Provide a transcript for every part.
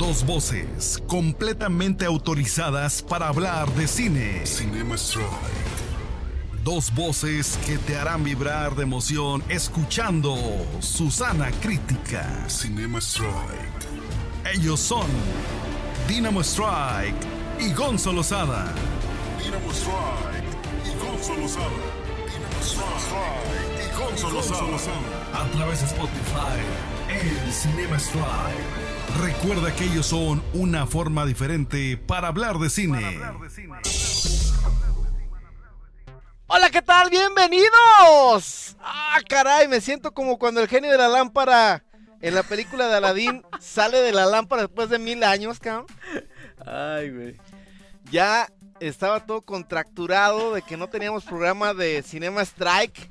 Dos voces completamente autorizadas para hablar de cine. Cinema Strike. Dos voces que te harán vibrar de emoción escuchando Susana Crítica. Cinema Strike. Ellos son Dynamo Strike y Gonzo Lozada. Dynamo Strike y Gonzo Lozada. Dynamo Strike y Gonzo Lozada. A través de Spotify, el Cinema Strike. Recuerda que ellos son una forma diferente para hablar de cine. Hola, ¿qué tal? Bienvenidos. Ah, caray, me siento como cuando el genio de la lámpara en la película de Aladdin sale de la lámpara después de mil años, cabrón. Ay, güey. Ya estaba todo contracturado de que no teníamos programa de Cinema Strike.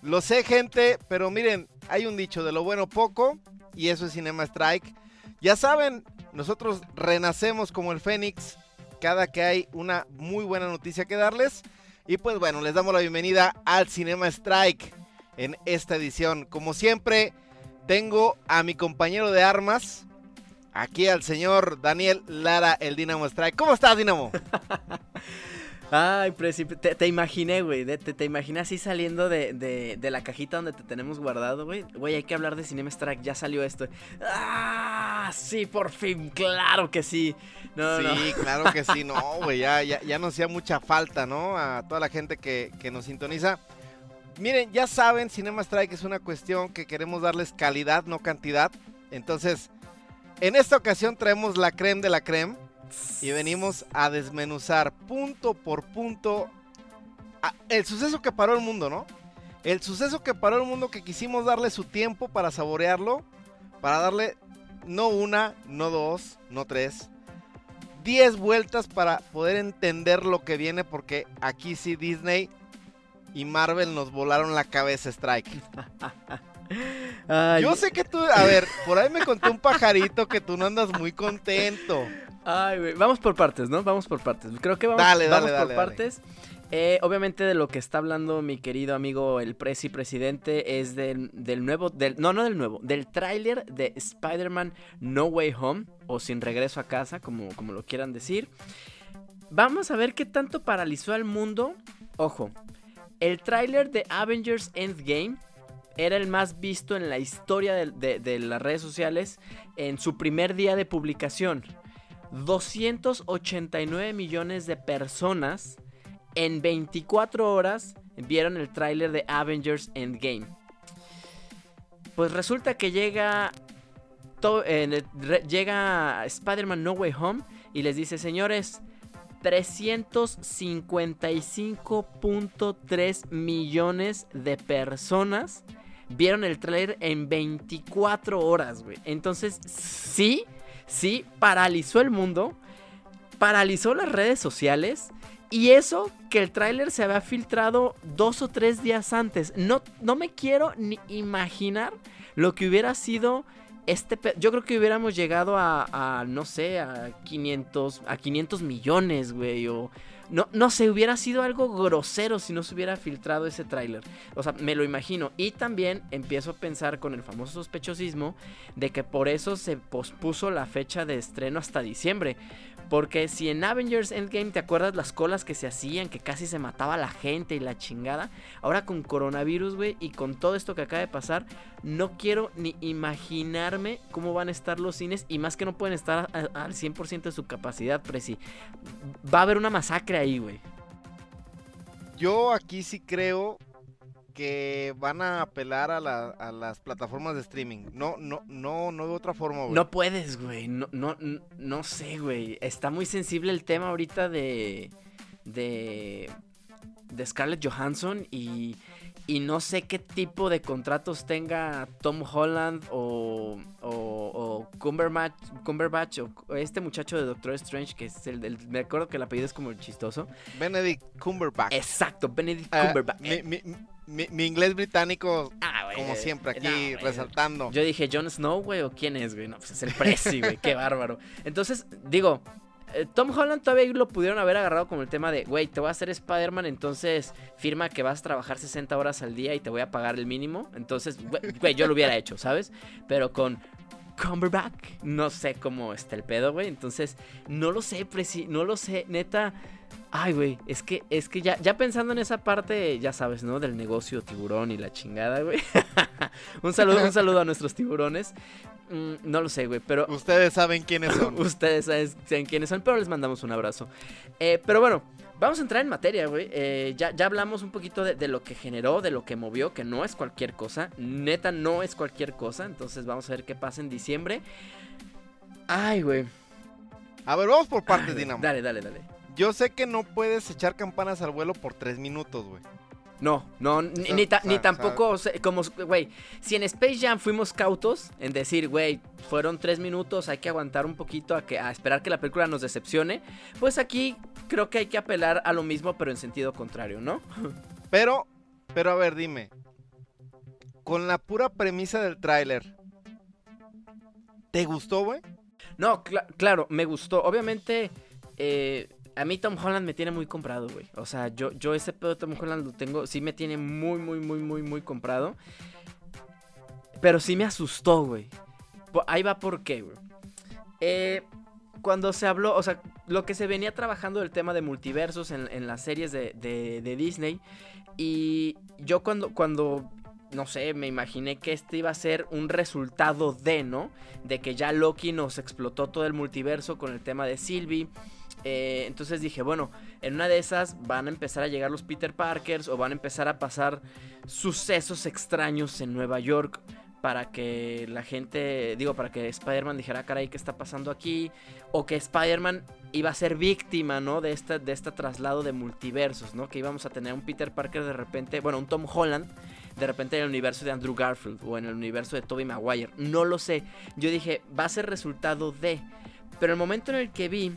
Lo sé, gente, pero miren, hay un dicho de lo bueno poco y eso es Cinema Strike. Ya saben, nosotros renacemos como el Fénix cada que hay una muy buena noticia que darles. Y pues bueno, les damos la bienvenida al Cinema Strike en esta edición. Como siempre, tengo a mi compañero de armas, aquí al señor Daniel Lara, el Dinamo Strike. ¿Cómo estás, Dinamo? Ay, Presi, te, te imaginé, güey. Te, te imaginé así saliendo de, de, de, la cajita donde te tenemos guardado, güey. Güey, hay que hablar de Cinema Strike. Ya salió esto. ¡Ah! Sí, por fin. Claro que sí. No, sí, no. claro que sí. No, güey. Ya, ya, ya nos hacía mucha falta, ¿no? A toda la gente que, que nos sintoniza. Miren, ya saben, Cinema Strike es una cuestión que queremos darles calidad, no cantidad. Entonces, en esta ocasión traemos la creme de la creme y venimos a desmenuzar punto por punto el suceso que paró el mundo, ¿no? El suceso que paró el mundo que quisimos darle su tiempo para saborearlo, para darle no una, no dos, no tres, diez vueltas para poder entender lo que viene porque aquí sí Disney y Marvel nos volaron la cabeza Strike. Ay, Yo sé que tú, a ver, por ahí me contó un pajarito que tú no andas muy contento. Ay, güey. Vamos por partes, ¿no? Vamos por partes. Creo que vamos, Dale, vamos dale, por dale, partes. Eh, obviamente de lo que está hablando mi querido amigo el presi presidente es del, del nuevo, del, no, no del nuevo, del tráiler de Spider-Man No Way Home o Sin Regreso a Casa, como, como lo quieran decir. Vamos a ver qué tanto paralizó al mundo. Ojo, el tráiler de Avengers Endgame era el más visto en la historia de, de- de las redes sociales en su primer día de publicación. 289 millones de personas en 24 horas vieron el tráiler de Avengers Endgame. Pues resulta que llega eh, llega Spider-Man No Way Home y les dice, señores, 355.3 millones de personas vieron el tráiler en 24 horas, güey. Entonces, sí, sí, paralizó el mundo, paralizó las redes sociales. Y eso que el tráiler se había filtrado dos o tres días antes. No, no me quiero ni imaginar lo que hubiera sido este... Yo creo que hubiéramos llegado a, a, no sé, a 500, a 500 millones, güey. O no, no sé, hubiera sido algo grosero si no se hubiera filtrado ese tráiler. O sea, me lo imagino. Y también empiezo a pensar con el famoso sospechosismo de que por eso se pospuso la fecha de estreno hasta diciembre. Porque si en Avengers Endgame te acuerdas las colas que se hacían, que casi se mataba la gente y la chingada, ahora con coronavirus, güey, y con todo esto que acaba de pasar, no quiero ni imaginarme cómo van a estar los cines y más que no pueden estar al 100% de su capacidad, Presi. Va a haber una masacre ahí, güey. Yo aquí sí creo que van a apelar a, la- a las plataformas de streaming. No, no, no, no de otra forma, güey. No puedes, güey. No, no, no sé, güey. Está muy sensible el tema ahorita de. de. de Scarlett Johansson y. Y no sé qué tipo de contratos tenga Tom Holland o. o, o Cumberbatch, Cumberbatch o este muchacho de Doctor Strange, que es el del. Me acuerdo que el apellido es como el chistoso. Benedict Cumberbatch. Exacto, Benedict Ah, Cumberbatch. mi, mi- mi- mi inglés británico, Ah, como eh, siempre, aquí no, resaltando. Yo dije, ¿Jon Snow, güey? ¿O quién es, güey? No, pues es el Prezi, güey. Qué bárbaro. Entonces, digo, Tom Holland todavía lo pudieron haber agarrado como el tema de, güey, te voy a hacer Spider-Man, entonces firma que vas a trabajar 60 horas al día y te voy a pagar el mínimo. Entonces, güey, güey, yo lo hubiera hecho, ¿sabes? Pero con Cumberbatch. No sé cómo está el pedo, güey. Entonces, no lo sé, preci no lo sé, neta. Ay, güey, es que, es que ya, ya pensando en esa parte, ya sabes, ¿no? Del negocio tiburón y la chingada, güey. un saludo, un saludo a nuestros tiburones. Mm, no lo sé, güey, pero Ustedes saben quiénes son. ustedes saben, saben quiénes son, pero les mandamos un abrazo. Eh, pero bueno, vamos a entrar en materia, güey. Eh, ya, ya hablamos un poquito de, de lo que generó, de lo que movió, que no es cualquier cosa. Neta, no es cualquier cosa. Entonces vamos a ver qué pasa en diciembre. Ay, güey. A ver, vamos por partes, güey. Dinamo. Dale, dale, dale. Yo sé que no puedes echar campanas al vuelo por tres minutos, güey. No, no, ni, sea, ni ta- o sea, ni o tampoco, o sea, como, güey, si en Space Jam fuimos cautos en decir, güey, fueron tres minutos, hay que aguantar un poquito a, que, a esperar que la película nos decepcione, pues aquí creo que hay que apelar a lo mismo, pero en sentido contrario, ¿no? Pero, pero a ver, dime. Con la pura premisa del tráiler. ¿Te gustó, güey? No, cla- claro, me gustó. Obviamente, eh, a mí Tom Holland me tiene muy comprado, güey. O sea, yo, yo ese pedo de Tom Holland lo tengo, sí me tiene muy, muy, muy, muy, muy comprado. Pero sí me asustó, güey. Ahí va por qué, güey. Eh, cuando se habló, o sea, lo que se venía trabajando del tema de multiversos en, las series de, de- de Disney. Y yo cuando, cuando, no sé, me imaginé que este iba a ser un resultado de, ¿no? De que ya Loki nos explotó todo el multiverso con el tema de Sylvie. Eh, entonces dije, bueno, en una de esas van a empezar a llegar los Peter Parkers o van a empezar a pasar sucesos extraños en Nueva York para que la gente, digo, para que Spider-Man dijera, "Ah, caray, ¿qué está pasando aquí? O que Spider-Man iba a ser víctima, ¿no? De este, de este traslado de multiversos, ¿no? Que íbamos a tener un Peter Parker de repente, bueno, un Tom Holland, de repente en el universo de Andrew Garfield o en el universo de Tobey Maguire. No lo sé. Yo dije, va a ser resultado de... Pero el momento en el que vi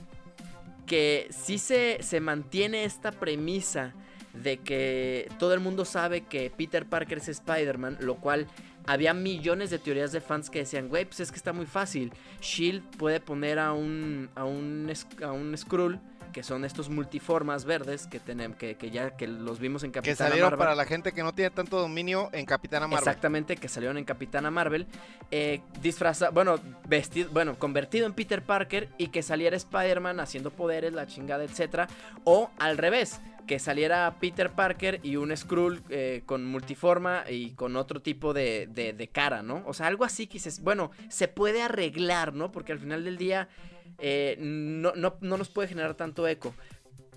que sí se, se mantiene esta premisa de que todo el mundo sabe que Peter Parker es Spider-Man, lo cual había millones de teorías de fans que decían, güey, pues es que está muy fácil. Shield puede poner a un, a un, a un Skrull, que son estos multiformas verdes que, tenemos, que, que ya que los vimos en Que Capitana salieron Marvel. para la gente que no tiene tanto dominio en Capitana Marvel. Exactamente, que salieron en Capitana Marvel. Eh, disfrazado, bueno, vestido, bueno, convertido en Peter Parker y que saliera Spider-Man haciendo poderes, la chingada, etcétera. O al revés, que saliera Peter Parker y un Skrull eh, con multiforma y con otro tipo de, de- de cara, ¿no? O sea, algo así que dices, bueno, se puede arreglar, ¿no? Porque al final del día eh, no, no, no nos puede generar tanto eco.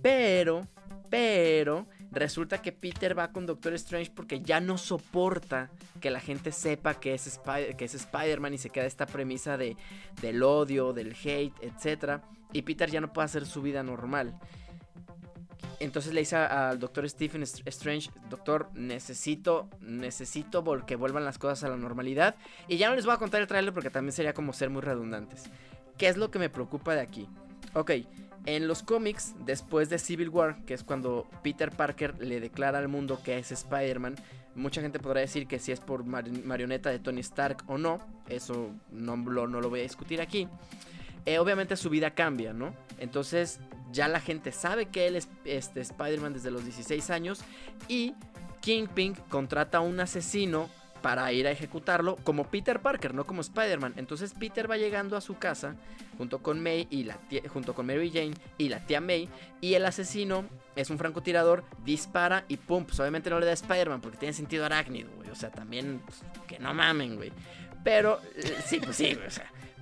Pero, pero, resulta que Peter va con Doctor Strange porque ya no soporta que la gente sepa que es, que es Spider-Man y se queda esta premisa de, del odio, del hate, etc. Y Peter ya no puede hacer su vida normal. Entonces le dice al doctor Stephen Str- Strange, doctor, necesito, necesito que vuelvan las cosas a la normalidad. Y ya no les voy a contar el tráiler porque también sería como ser muy redundantes. ¿Qué es lo que me preocupa de aquí? Ok, en los cómics, después de Civil War, que es cuando Peter Parker le declara al mundo que es Spider-Man, mucha gente podrá decir que si es por mar- marioneta de Tony Stark o no, eso no lo, no lo voy a discutir aquí. Eh, obviamente su vida cambia, ¿no? Entonces ya la gente sabe que él es este, Spider-Man desde los 16 años y Kingpin contrata a un asesino para ir a ejecutarlo como Peter Parker, no como Spider-Man. Entonces Peter va llegando a su casa junto con May y junto con Mary Jane y la tía May y el asesino es un francotirador, dispara y pum, pues obviamente no le da a Spider-Man porque tiene sentido arácnido. O sea, también pues, que no mamen, güey. Pero eh, sí, pues sí, güey,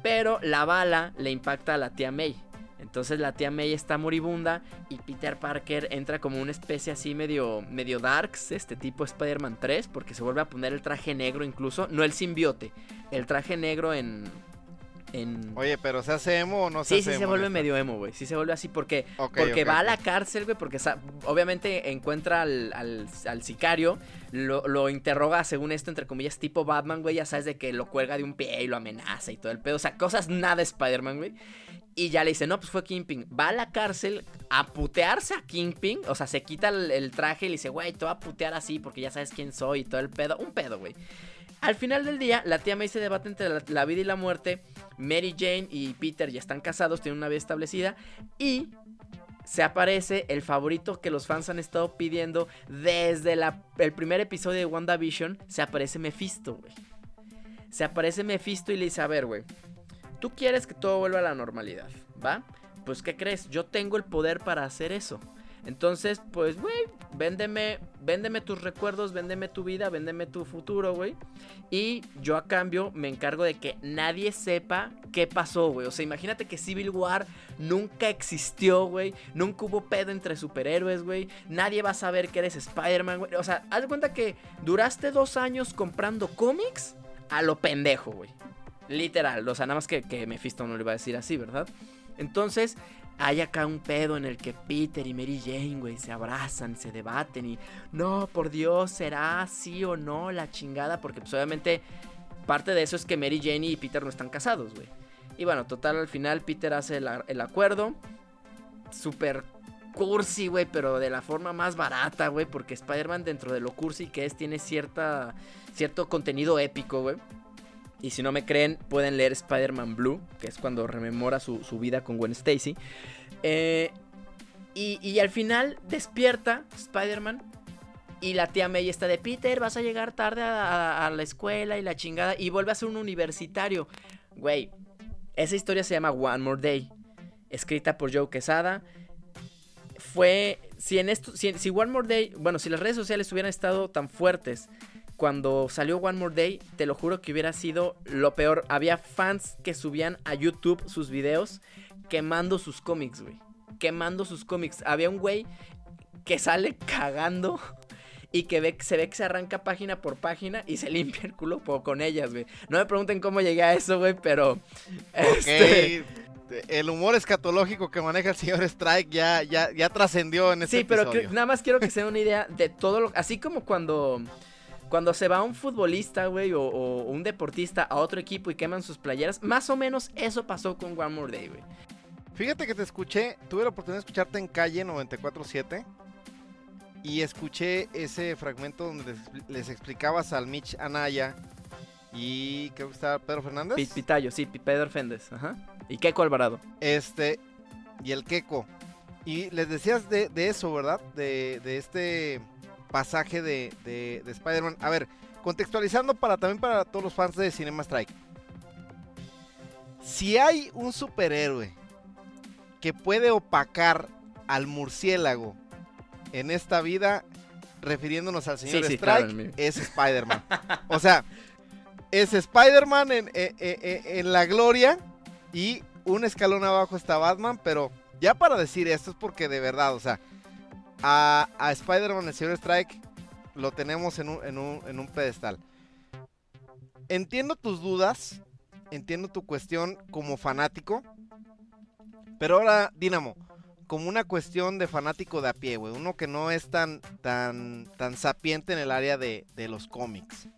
pero la bala le impacta a la tía May. Entonces la tía May está moribunda y Peter Parker entra como una especie así medio, medio darks, este tipo Spider-Man 3, porque se vuelve a poner el traje negro incluso, no el simbiote, el traje negro en... en... Oye, pero ¿se hace emo o no se Sí, hace sí se emo, vuelve medio emo, güey. Sí se vuelve así porque, porque va a la cárcel, güey, porque obviamente encuentra al, al- al sicario, lo, lo interroga, según esto, entre comillas, tipo Batman, güey, ya sabes de que lo cuelga de un pie y lo amenaza y todo el pedo. O sea, cosas nada Spider-Man, güey. Y ya le dice, no, pues fue Kingpin. Va a la cárcel a putearse a Kingpin. O sea, se quita el, traje y le dice, güey, te voy a putear así porque ya sabes quién soy y todo el pedo. Un pedo, güey. Al final del día, la tía May se debate entre la, la vida y la muerte. Mary Jane y Peter ya están casados, tienen una vida establecida. Y se aparece el favorito que los fans han estado pidiendo desde la- el primer episodio de WandaVision. Se aparece Mephisto, güey. se aparece Mephisto y le dice, a ver, güey, tú quieres que todo vuelva a la normalidad, ¿va? Pues, ¿qué crees? Yo tengo el poder para hacer eso. Entonces, pues, güey, véndeme, tus recuerdos, véndeme tu vida, véndeme tu futuro, güey. Y yo a cambio me encargo de que nadie sepa qué pasó, güey. O sea, imagínate que Civil War nunca existió, güey. Nunca hubo pedo entre superhéroes, güey. Nadie va a saber que eres Spider-Man, güey. O sea, haz de cuenta que duraste dos años comprando cómics a lo pendejo, güey. Literal. O sea, nada más que, que Mephisto no le iba a decir así, ¿verdad? Entonces, hay acá un pedo en el que Peter y Mary Jane, güey, se abrazan, se debaten y no, por Dios, será sí o no la chingada, porque pues obviamente parte de eso es que Mary Jane y Peter no están casados, güey. Y bueno, total, al final Peter hace el, el acuerdo, súper cursi, güey, pero de la forma más barata, güey, porque Spider-Man dentro de lo cursi que es tiene cierta, cierto contenido épico, güey. Y si no me creen, pueden leer Spider-Man Blue, que es cuando rememora su, su vida con Gwen Stacy. Eh, y, y, al final despierta Spider-Man. Y la tía May está de Peter, vas a llegar tarde a, la escuela y la chingada. Y vuelve a ser un universitario. Güey, esa historia se llama One More Day. Escrita por Joe Quesada. Fue. Si en esto. Si, si One More Day. Bueno, si las redes sociales hubieran estado tan fuertes cuando salió One More Day, te lo juro que hubiera sido lo peor. Había fans que subían a YouTube sus videos quemando sus cómics, güey. Quemando sus cómics. Había un güey que sale cagando y que ve, se ve que se arranca página por página y se limpia el culo con ellas, güey. No me pregunten cómo llegué a eso, güey, pero... Okay. Este... El humor escatológico que maneja el señor Strike ya, ya, ya trascendió en este Sí, pero episodio. nada más quiero que se den una idea de todo lo... Así como cuando... Cuando se va un futbolista, güey, o, o, un deportista a otro equipo y queman sus playeras, más o menos eso pasó con One More Day, güey. Fíjate que te escuché, tuve la oportunidad de escucharte en calle 947 y escuché ese fragmento donde les, les explicabas al Mitch Anaya y creo que estaba Pedro Fernández. P Pitayo, sí, Pedro Fernández, ajá. Y Keco Alvarado. Este, y el Keco. Y les decías de, de eso, ¿verdad? De, de este pasaje de, de, de Spider-Man. A ver, contextualizando para también para todos los fans de Cinema Strike. Si hay un superhéroe que puede opacar al murciélago en esta vida, refiriéndonos al señor sí, sí, Strike, claro, es Spider-Man. o sea, es Spider-Man en, en, en, en, la gloria y un escalón abajo está Batman, pero ya para decir esto es porque de verdad, o sea, a, Spider-Man, el Strike, lo tenemos en un, en, un, en un pedestal. Entiendo tus dudas, entiendo tu cuestión como fanático, pero ahora, Dinamo, como una cuestión de fanático de a pie, güey, uno que no es tan, tan, tan sapiente en el área de, de los cómics.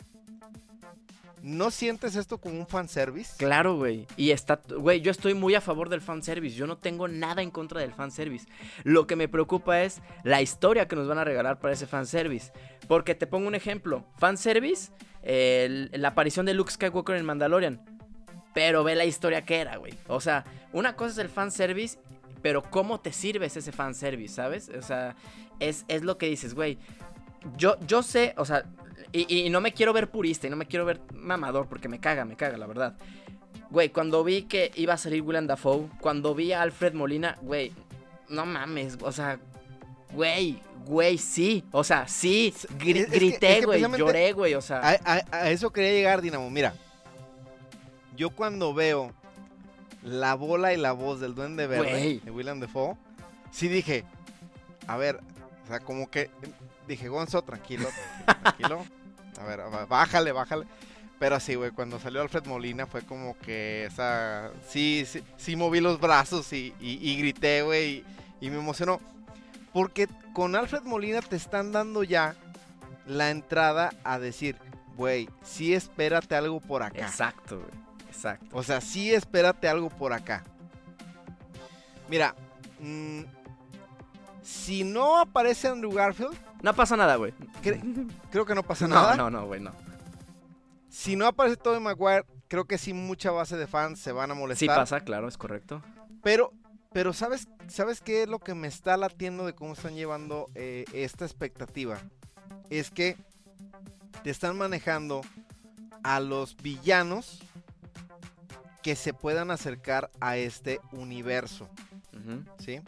¿No sientes esto como un fanservice? Claro, güey. Y está, güey, yo estoy muy a favor del fanservice. Yo no tengo nada en contra del fanservice. Lo que me preocupa es la historia que nos van a regalar para ese fanservice. Porque te pongo un ejemplo. Fanservice, eh, la aparición de Luke Skywalker en Mandalorian. Pero ve la historia que era, güey. O sea, una cosa es el fanservice, pero ¿cómo te sirves ese fanservice, sabes? O sea, es, es lo que dices, güey. Yo, yo sé, o sea, y, y, no me quiero ver purista y no me quiero ver mamador porque me caga, me caga, la verdad. Güey, cuando vi que iba a salir Willem Dafoe, cuando vi a Alfred Molina, güey, no mames, o sea, güey, güey, sí, o sea, sí, gr es, grité, güey, es que, lloré, güey, o sea. A, a, a, eso quería llegar, Dinamo, mira. Yo cuando veo la bola y la voz del Duende Verde wey. de Willem Dafoe, sí dije, a ver, o sea, como que dije, Gonzo, tranquilo, tranquilo. A ver, bájale, bájale. Pero así, güey, cuando salió Alfred Molina fue como que esa. Sí, sí, sí moví los brazos y, y, y grité, güey, y, y, me emocionó. Porque con Alfred Molina te están dando ya la entrada a decir, güey, sí espérate algo por acá. Exacto, güey. Exacto. O sea, sí espérate algo por acá. Mira, mmm, si no aparece Andrew Garfield, no pasa nada, güey. Cre creo que no pasa no, nada. No, no, güey, no. Si no aparece Tobey Maguire, creo que sí mucha base de fans se van a molestar. Sí pasa, claro, es correcto. Pero, pero ¿sabes, ¿sabes qué es lo que me está latiendo de cómo están llevando eh, esta expectativa? Es que te están manejando a los villanos que se puedan acercar a este universo. ¿sí?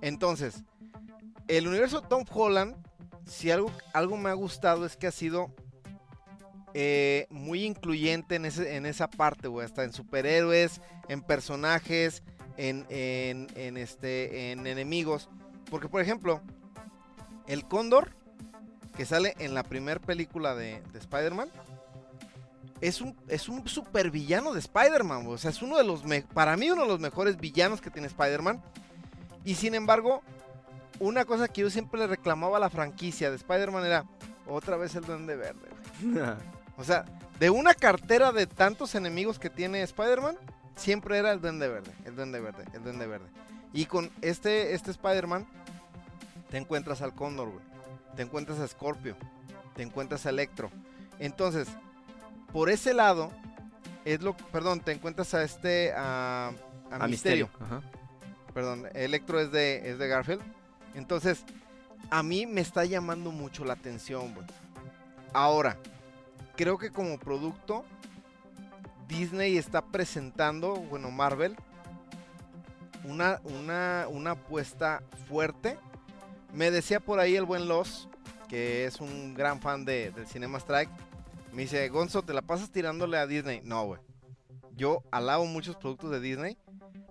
Entonces, el universo Tom Holland, si algo, algo me ha gustado es que ha sido eh, muy incluyente en, ese, en esa parte, güey. Hasta en superhéroes, en personajes, en, en, este, en enemigos. Porque, por ejemplo, el Cóndor, que sale en la primera película de, de Spider-Man, es un, es un supervillano de Spider-Man. O sea, es uno de los, para mí, uno de los mejores villanos que tiene Spider-Man. Y sin embargo, una cosa que yo siempre le reclamaba a la franquicia de Spider-Man era otra vez el Duende Verde. O sea, de una cartera de tantos enemigos que tiene Spider-Man, siempre era el Duende Verde, el Duende Verde, el Duende Verde. Y con este, este Spider-Man, te encuentras al Cóndor, güey. Te encuentras a Scorpio. Te encuentras a Electro. Entonces, por ese lado, es lo perdón, te encuentras a este, a, a A Misterio. Misterio. Ajá. Perdón, Electro es de, es de Garfield. Entonces, a mí me está llamando mucho la atención, güey. Ahora, creo que como producto, Disney está presentando, bueno, Marvel, una, una, una apuesta fuerte. Me decía por ahí el buen Los, que es un gran fan de, del Cinema Strike. Me dice, Gonzo, ¿te la pasas tirándole a Disney? No, güey. Yo alabo muchos productos de Disney,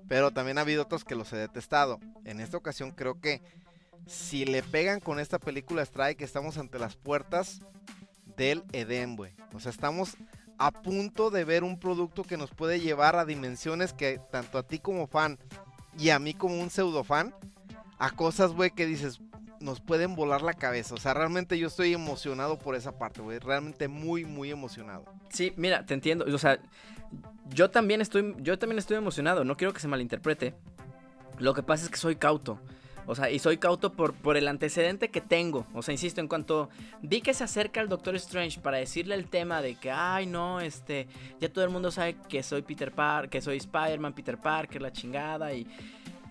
pero también ha habido otros que los he detestado. En esta ocasión creo que si le pegan con esta película Strike, estamos ante las puertas del Edén, güey. O sea, estamos a punto de ver un producto que nos puede llevar a dimensiones que tanto a ti como fan y a mí como un pseudo fan, a cosas, güey, que dices, nos pueden volar la cabeza. O sea, realmente yo estoy emocionado por esa parte, güey. Realmente muy, muy emocionado. Sí, mira, te entiendo. O sea, yo también estoy, yo también estoy emocionado. No quiero que se malinterprete. Lo que pasa es que soy cauto. O sea, y soy cauto por, por el antecedente que tengo. O sea, insisto, en cuanto vi que se acerca el Doctor Strange para decirle el tema de que, ay, no, este, ya todo el mundo sabe que soy Peter Parker, que soy Spider-Man, Peter Parker, la chingada, y,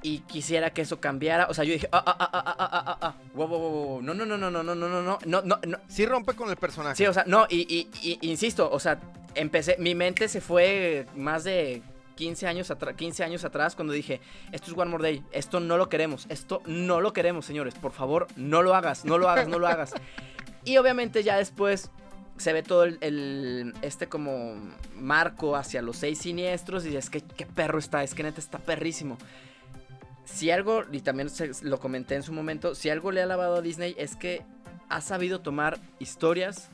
y quisiera que eso cambiara. O sea, yo dije, ah, ah, ah, ah, ah, ah, ah, ah, wow, wow, wow, wow, no, no, no, no, no, no, no, no, no, no, no, no, Sí rompe con el personaje. Sí, o sea, no, y, y- y- insisto, o sea, empecé, mi mente se fue más de 15 años, atra- 15 años atrás cuando dije, esto es One More Day, esto no lo queremos, esto no lo queremos, señores, por favor, no lo hagas, no lo hagas, no lo hagas. Y obviamente ya después se ve todo el, el- este como marco hacia los seis siniestros y dices, que qué perro está, es que neta está perrísimo. Si algo, y también se- lo comenté en su momento, si algo le ha lavado a Disney es que ha sabido tomar historias,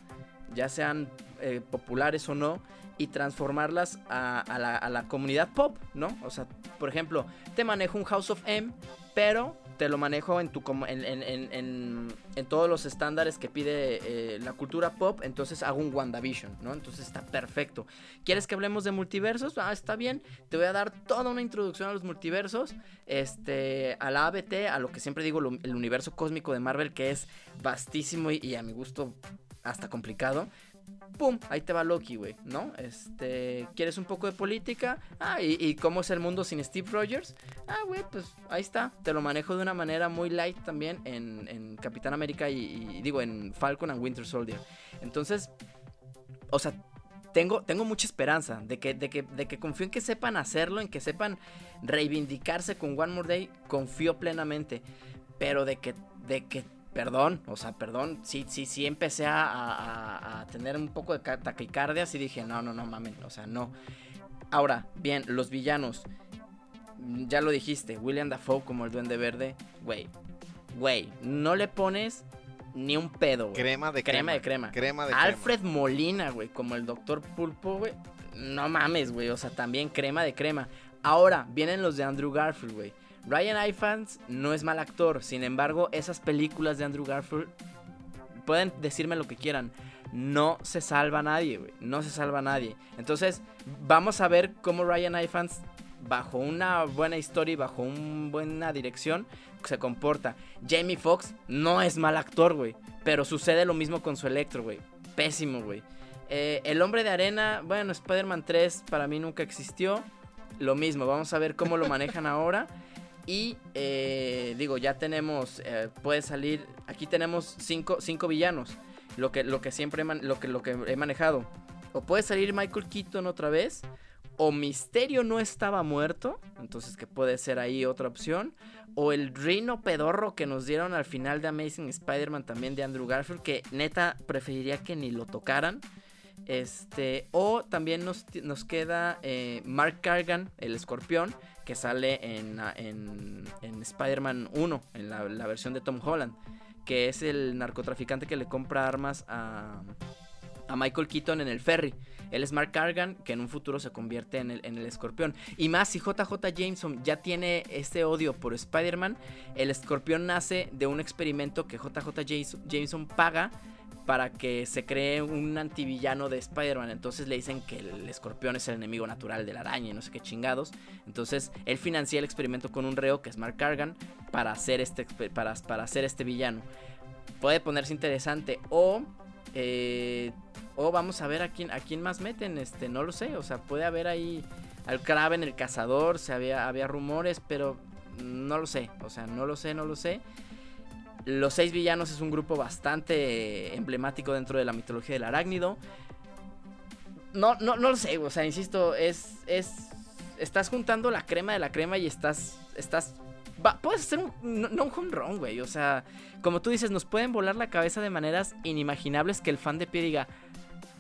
ya sean eh, populares o no, y transformarlas a, la, comunidad pop, ¿no? O sea, por ejemplo, te manejo un House of M, pero te lo manejo en, tu, en, todos los estándares que pide eh, la cultura pop, entonces hago un WandaVision, ¿no? Entonces está perfecto. ¿Quieres que hablemos de multiversos? Ah, está bien. Te voy a dar toda una introducción a los multiversos, este, a la ABT, a lo que siempre digo, el universo cósmico de Marvel, que es vastísimo y a mi gusto hasta complicado. ¡Pum! Ahí te va Loki, güey, ¿no? Este, ¿quieres un poco de política? Ah, ¿y, cómo es el mundo sin Steve Rogers? Ah, güey, pues ahí está. Te lo manejo de una manera muy light también en, Capitán América y, y digo, en Falcon and Winter Soldier. Entonces, o sea, tengo, tengo mucha esperanza de que, de, que, de que confío en que sepan hacerlo, en que sepan reivindicarse con One More Day, confío plenamente. Pero de que, de que, perdón, o sea, perdón, sí, sí, sí empecé a, a- a tener un poco de ca- taquicardias y dije, no, no, no, mamen, o sea, no. Ahora, bien, los villanos. Mm, Ya lo dijiste, William Dafoe como el Duende Verde, güey, güey, no le pones ni un pedo, güey. Crema de Crema crema. de crema. Crema de crema. Alfred Molina, güey, como el Doctor Pulpo, güey. No mames, güey, o sea, también crema de crema. Ahora, vienen los de Andrew Garfield, güey. Ryan Ifans no es mal actor, sin embargo, esas películas de Andrew Garfield pueden decirme lo que quieran. No se salva nadie, güey. No se salva nadie. Entonces, vamos a ver cómo Ryan Ifans, bajo una buena historia y bajo una buena dirección, se comporta. Jamie Foxx no es mal actor, güey. Pero sucede lo mismo con su Electro, güey. Pésimo, güey. Eh, el hombre de arena, bueno, Spider-Man 3 para mí nunca existió. Lo mismo, vamos a ver cómo lo manejan ahora. Y eh, digo, ya tenemos, eh, puede salir, aquí tenemos cinco, cinco villanos, lo que, lo que siempre lo que, lo que he manejado. o puede salir Michael Keaton otra vez, o Misterio no estaba muerto, entonces que puede ser ahí otra opción, o el Rino pedorro que nos dieron al final de Amazing Spider-Man también de Andrew Garfield, que neta preferiría que ni lo tocaran. Este, o también nos, queda eh, Mark Cargan, el escorpión, que sale en, en Spider-Man 1, en la, versión de Tom Holland, que es el narcotraficante que le compra armas a, a Michael Keaton en el ferry. Él es Mark Cargan, que en un futuro se convierte en el, en el escorpión. Y más, si JJ Jameson ya tiene este odio por Spider-Man, el escorpión nace de un experimento que JJ Jameson paga para que se cree un antivillano de Spider-Man. Entonces le dicen que el escorpión es el enemigo natural de la araña y no sé qué chingados. Entonces él financia el experimento con un reo que es Mark Cargan para hacer este, para, para hacer este villano. Puede ponerse interesante o... Eh, o vamos a ver a quién, a quién más meten, este, no lo sé. O sea, puede haber ahí al Kraven, el cazador, se había, había rumores, pero no lo sé. O sea, no lo sé, no lo sé. Los seis villanos es un grupo bastante emblemático dentro de la mitología del arácnido. No, no, no lo sé, o sea, insisto, es, es, estás juntando la crema de la crema y estás, estás, puedes hacer un, no, no un home run, güey, o sea, como tú dices, nos pueden volar la cabeza de maneras inimaginables que el fan de pie diga,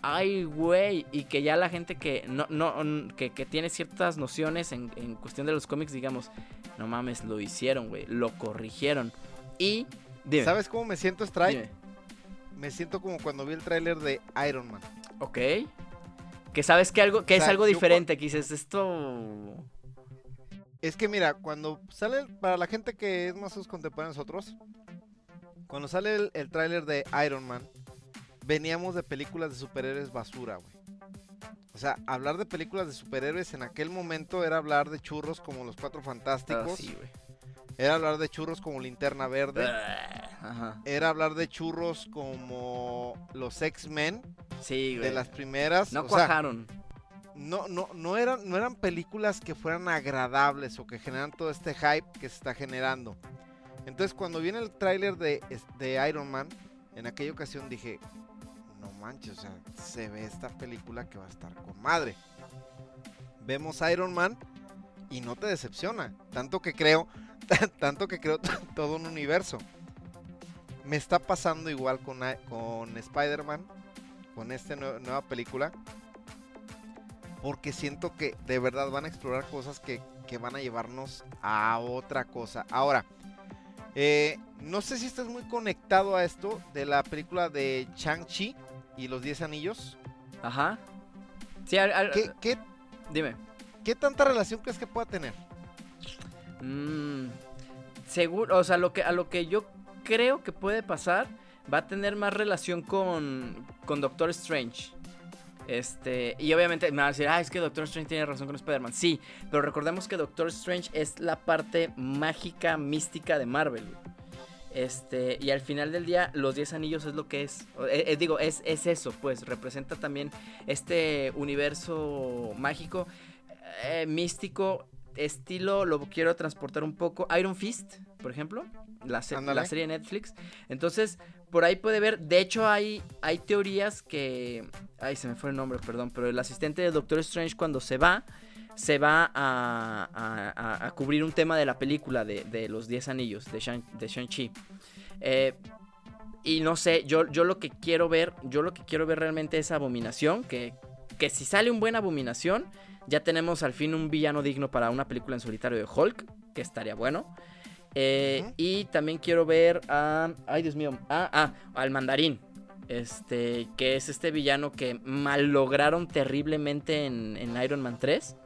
ay, güey, y que ya la gente que no, no, que, que tiene ciertas nociones en, en, cuestión de los cómics, digamos, no mames, lo hicieron, güey, lo corrigieron. Y, dime. ¿Sabes cómo me siento, Strike? Dime. Me siento como cuando vi el tráiler de Iron Man. Ok. Que sabes que algo, que o sea, es algo diferente, que dices, esto... Es que mira, cuando sale, para la gente que es más contemporánea de nosotros, cuando sale el, el tráiler de Iron Man, veníamos de películas de superhéroes basura, güey. O sea, hablar de películas de superhéroes en aquel momento era hablar de churros como los Cuatro Fantásticos. Oh, sí, era hablar de churros como Linterna Verde. Ajá. Era hablar de churros como los X-Men. Sí, güey. De las primeras. No o cuajaron. Sea, no, no, no, eran, no eran películas que fueran agradables o que generan todo este hype que se está generando. Entonces, cuando viene el tráiler de, de Iron Man, en aquella ocasión dije, no manches, o sea, se ve esta película que va a estar con madre. Vemos Iron Man y no te decepciona, tanto que creo, tanto que creo todo un universo. Me está pasando igual con, con Spider-Man, con esta nueva película, porque siento que de verdad van a explorar cosas que, que van a llevarnos a otra cosa. Ahora, eh, no sé si estás muy conectado a esto de la película de Chang-Chi y los 10 anillos. Ajá. Sí, al, al, ¿Qué, ¿Qué, dime. ¿Qué tanta relación crees que pueda tener? Mm, seguro, o sea, lo que, a lo que yo creo que puede pasar va a tener más relación con, con Doctor Strange. Este, y obviamente me van a decir, ah, es que Doctor Strange tiene razón con Spider-Man. Sí, pero recordemos que Doctor Strange es la parte mágica, mística de Marvel. Este, y al final del día, los 10 anillos es lo que es. Eh, eh, digo, es, es, eso, pues. Representa también este universo mágico, eh, místico, estilo, lo quiero transportar un poco. Iron Fist, por ejemplo, la, se la, serie de Netflix. Entonces, por ahí puede ver. De hecho, hay, hay teorías que. Ay, se me fue el nombre, perdón. Pero el asistente de Doctor Strange, cuando se va, se va a, a, a cubrir un tema de la película de, de los 10 anillos de Shang-Chi. Shang eh, y no sé, yo, yo lo que quiero ver, yo lo que quiero ver realmente es Abominación. Que, que si sale un buen Abominación, ya tenemos al fin un villano digno para una película en solitario de Hulk, que estaría bueno. Eh, uh -huh. Y también quiero ver a. Ay, Dios mío. Ah, ah, al mandarín. Este. Que es este villano que mal lograron terriblemente en, en Iron Man 3.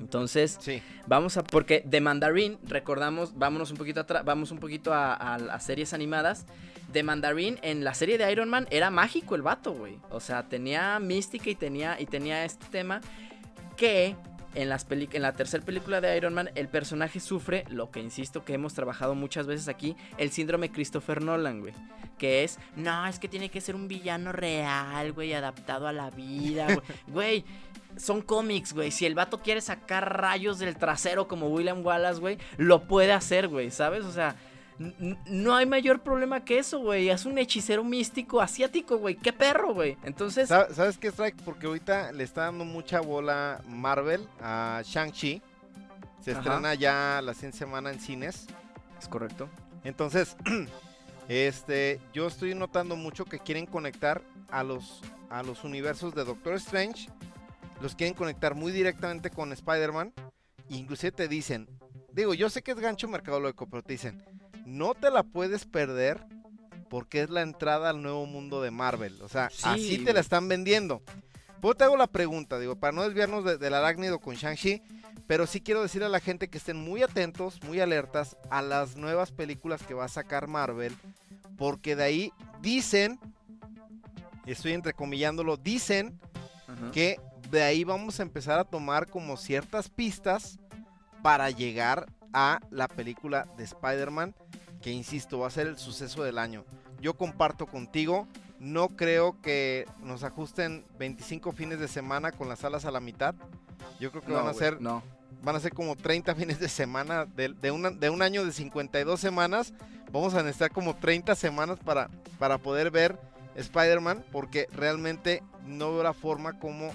Entonces, sí. vamos a. Porque de Mandarín, recordamos, vámonos un poquito atrás. Vamos un poquito a, a, a, series animadas. De Mandarín, en la serie de Iron Man, era mágico el vato, güey. O sea, tenía mística y tenía, y tenía este tema. Que en, las en la tercera película de Iron Man, el personaje sufre lo que insisto que hemos trabajado muchas veces aquí, el síndrome Christopher Nolan, güey. Que es, no, es que tiene que ser un villano real, güey, adaptado a la vida, güey. son cómics, güey. Si el vato quiere sacar rayos del trasero como William Wallace, güey, lo puede hacer, güey, ¿sabes? O sea, No hay mayor problema que eso, güey. Es un hechicero místico asiático, güey. ¿Qué perro, güey? Entonces, ¿Sab- ¿Sabes qué, Strike? Porque ahorita le está dando mucha bola Marvel a Shang-Chi. Se Ajá. estrena ya la siguiente semana en cines. es correcto. Entonces, este, yo estoy notando mucho que quieren conectar a los, a los universos de Doctor Strange. Los quieren conectar muy directamente con Spider-Man. Inclusive te dicen, digo, yo sé que es gancho mercadológico, pero te dicen, no te la puedes perder porque es la entrada al nuevo mundo de Marvel. O sea, Sí, así te la están vendiendo. Pues te hago la pregunta, digo, para no desviarnos de- del arácnido con Shang-Chi, pero sí quiero decirle a la gente que estén muy atentos, muy alertas a las nuevas películas que va a sacar Marvel, porque de ahí dicen, estoy entrecomillándolo, dicen que de ahí vamos a empezar a tomar como ciertas pistas para llegar a la película de Spider-Man, que insisto, va a ser el suceso del año. Yo comparto contigo, no creo que nos ajusten 25 fines de semana con las salas a la mitad. Yo creo que No, van a güey, ser No. van a ser como 30 fines de semana de, de, una- de un año de 52 semanas. Vamos a necesitar como 30 semanas para, para poder ver Spider-Man porque realmente no veo la forma como,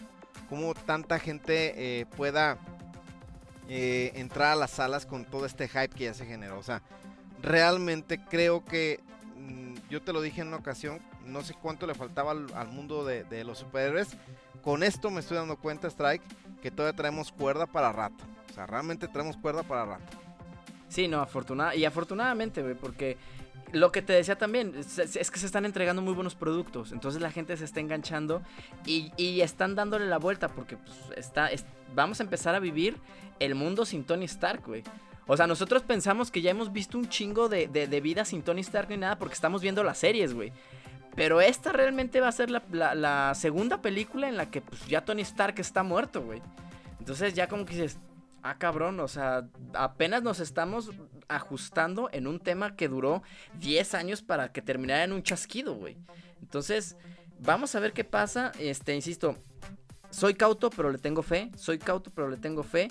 como tanta gente eh, pueda eh, entrar a las salas con todo este hype que ya se generó. O sea, realmente creo que mm, yo te lo dije en una ocasión, no sé cuánto le faltaba al, mundo de, de los superhéroes. Con esto me estoy dando cuenta, Strike, que todavía traemos cuerda para rato. O sea, realmente traemos cuerda para rato. Sí, no, afortunada y afortunadamente, güey, porque lo que te decía también es, es que se están entregando muy buenos productos, entonces la gente se está enganchando y, y están dándole la vuelta porque pues, está, es- vamos a empezar a vivir el mundo sin Tony Stark, güey. O sea, nosotros pensamos que ya hemos visto un chingo de, de, vida sin Tony Stark ni nada porque estamos viendo las series, güey. Pero esta realmente va a ser la, la- la segunda película en la que pues, ya Tony Stark está muerto, güey. Entonces ya como que dices, ah cabrón, o sea, apenas nos estamos ajustando en un tema que duró 10 años para que terminara en un chasquido, güey. Entonces, vamos a ver qué pasa. Este, insisto, soy cauto, pero le tengo fe. Soy cauto, pero le tengo fe.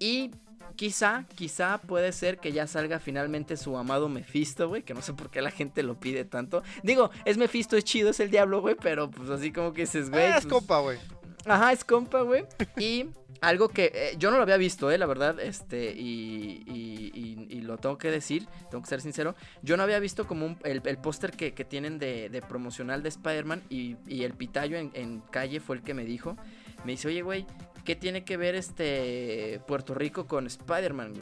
Y quizá, quizá puede ser que ya salga finalmente su amado Mephisto, güey. Que no sé por qué la gente lo pide tanto. Digo, es Mephisto, es chido, es el diablo, güey. Pero pues así como que dices, güey. Ah, es pues, copa, güey. Ajá, es compa, güey. Y algo que eh, yo no lo había visto, eh, la verdad, este, y, y- y- y lo tengo que decir, tengo que ser sincero. Yo no había visto como un- el, el póster que, que tienen de, de promocional de Spider-Man y, y el pitayo en, en calle fue el que me dijo. Me dice, oye, güey, ¿qué tiene que ver este Puerto Rico con Spider-Man?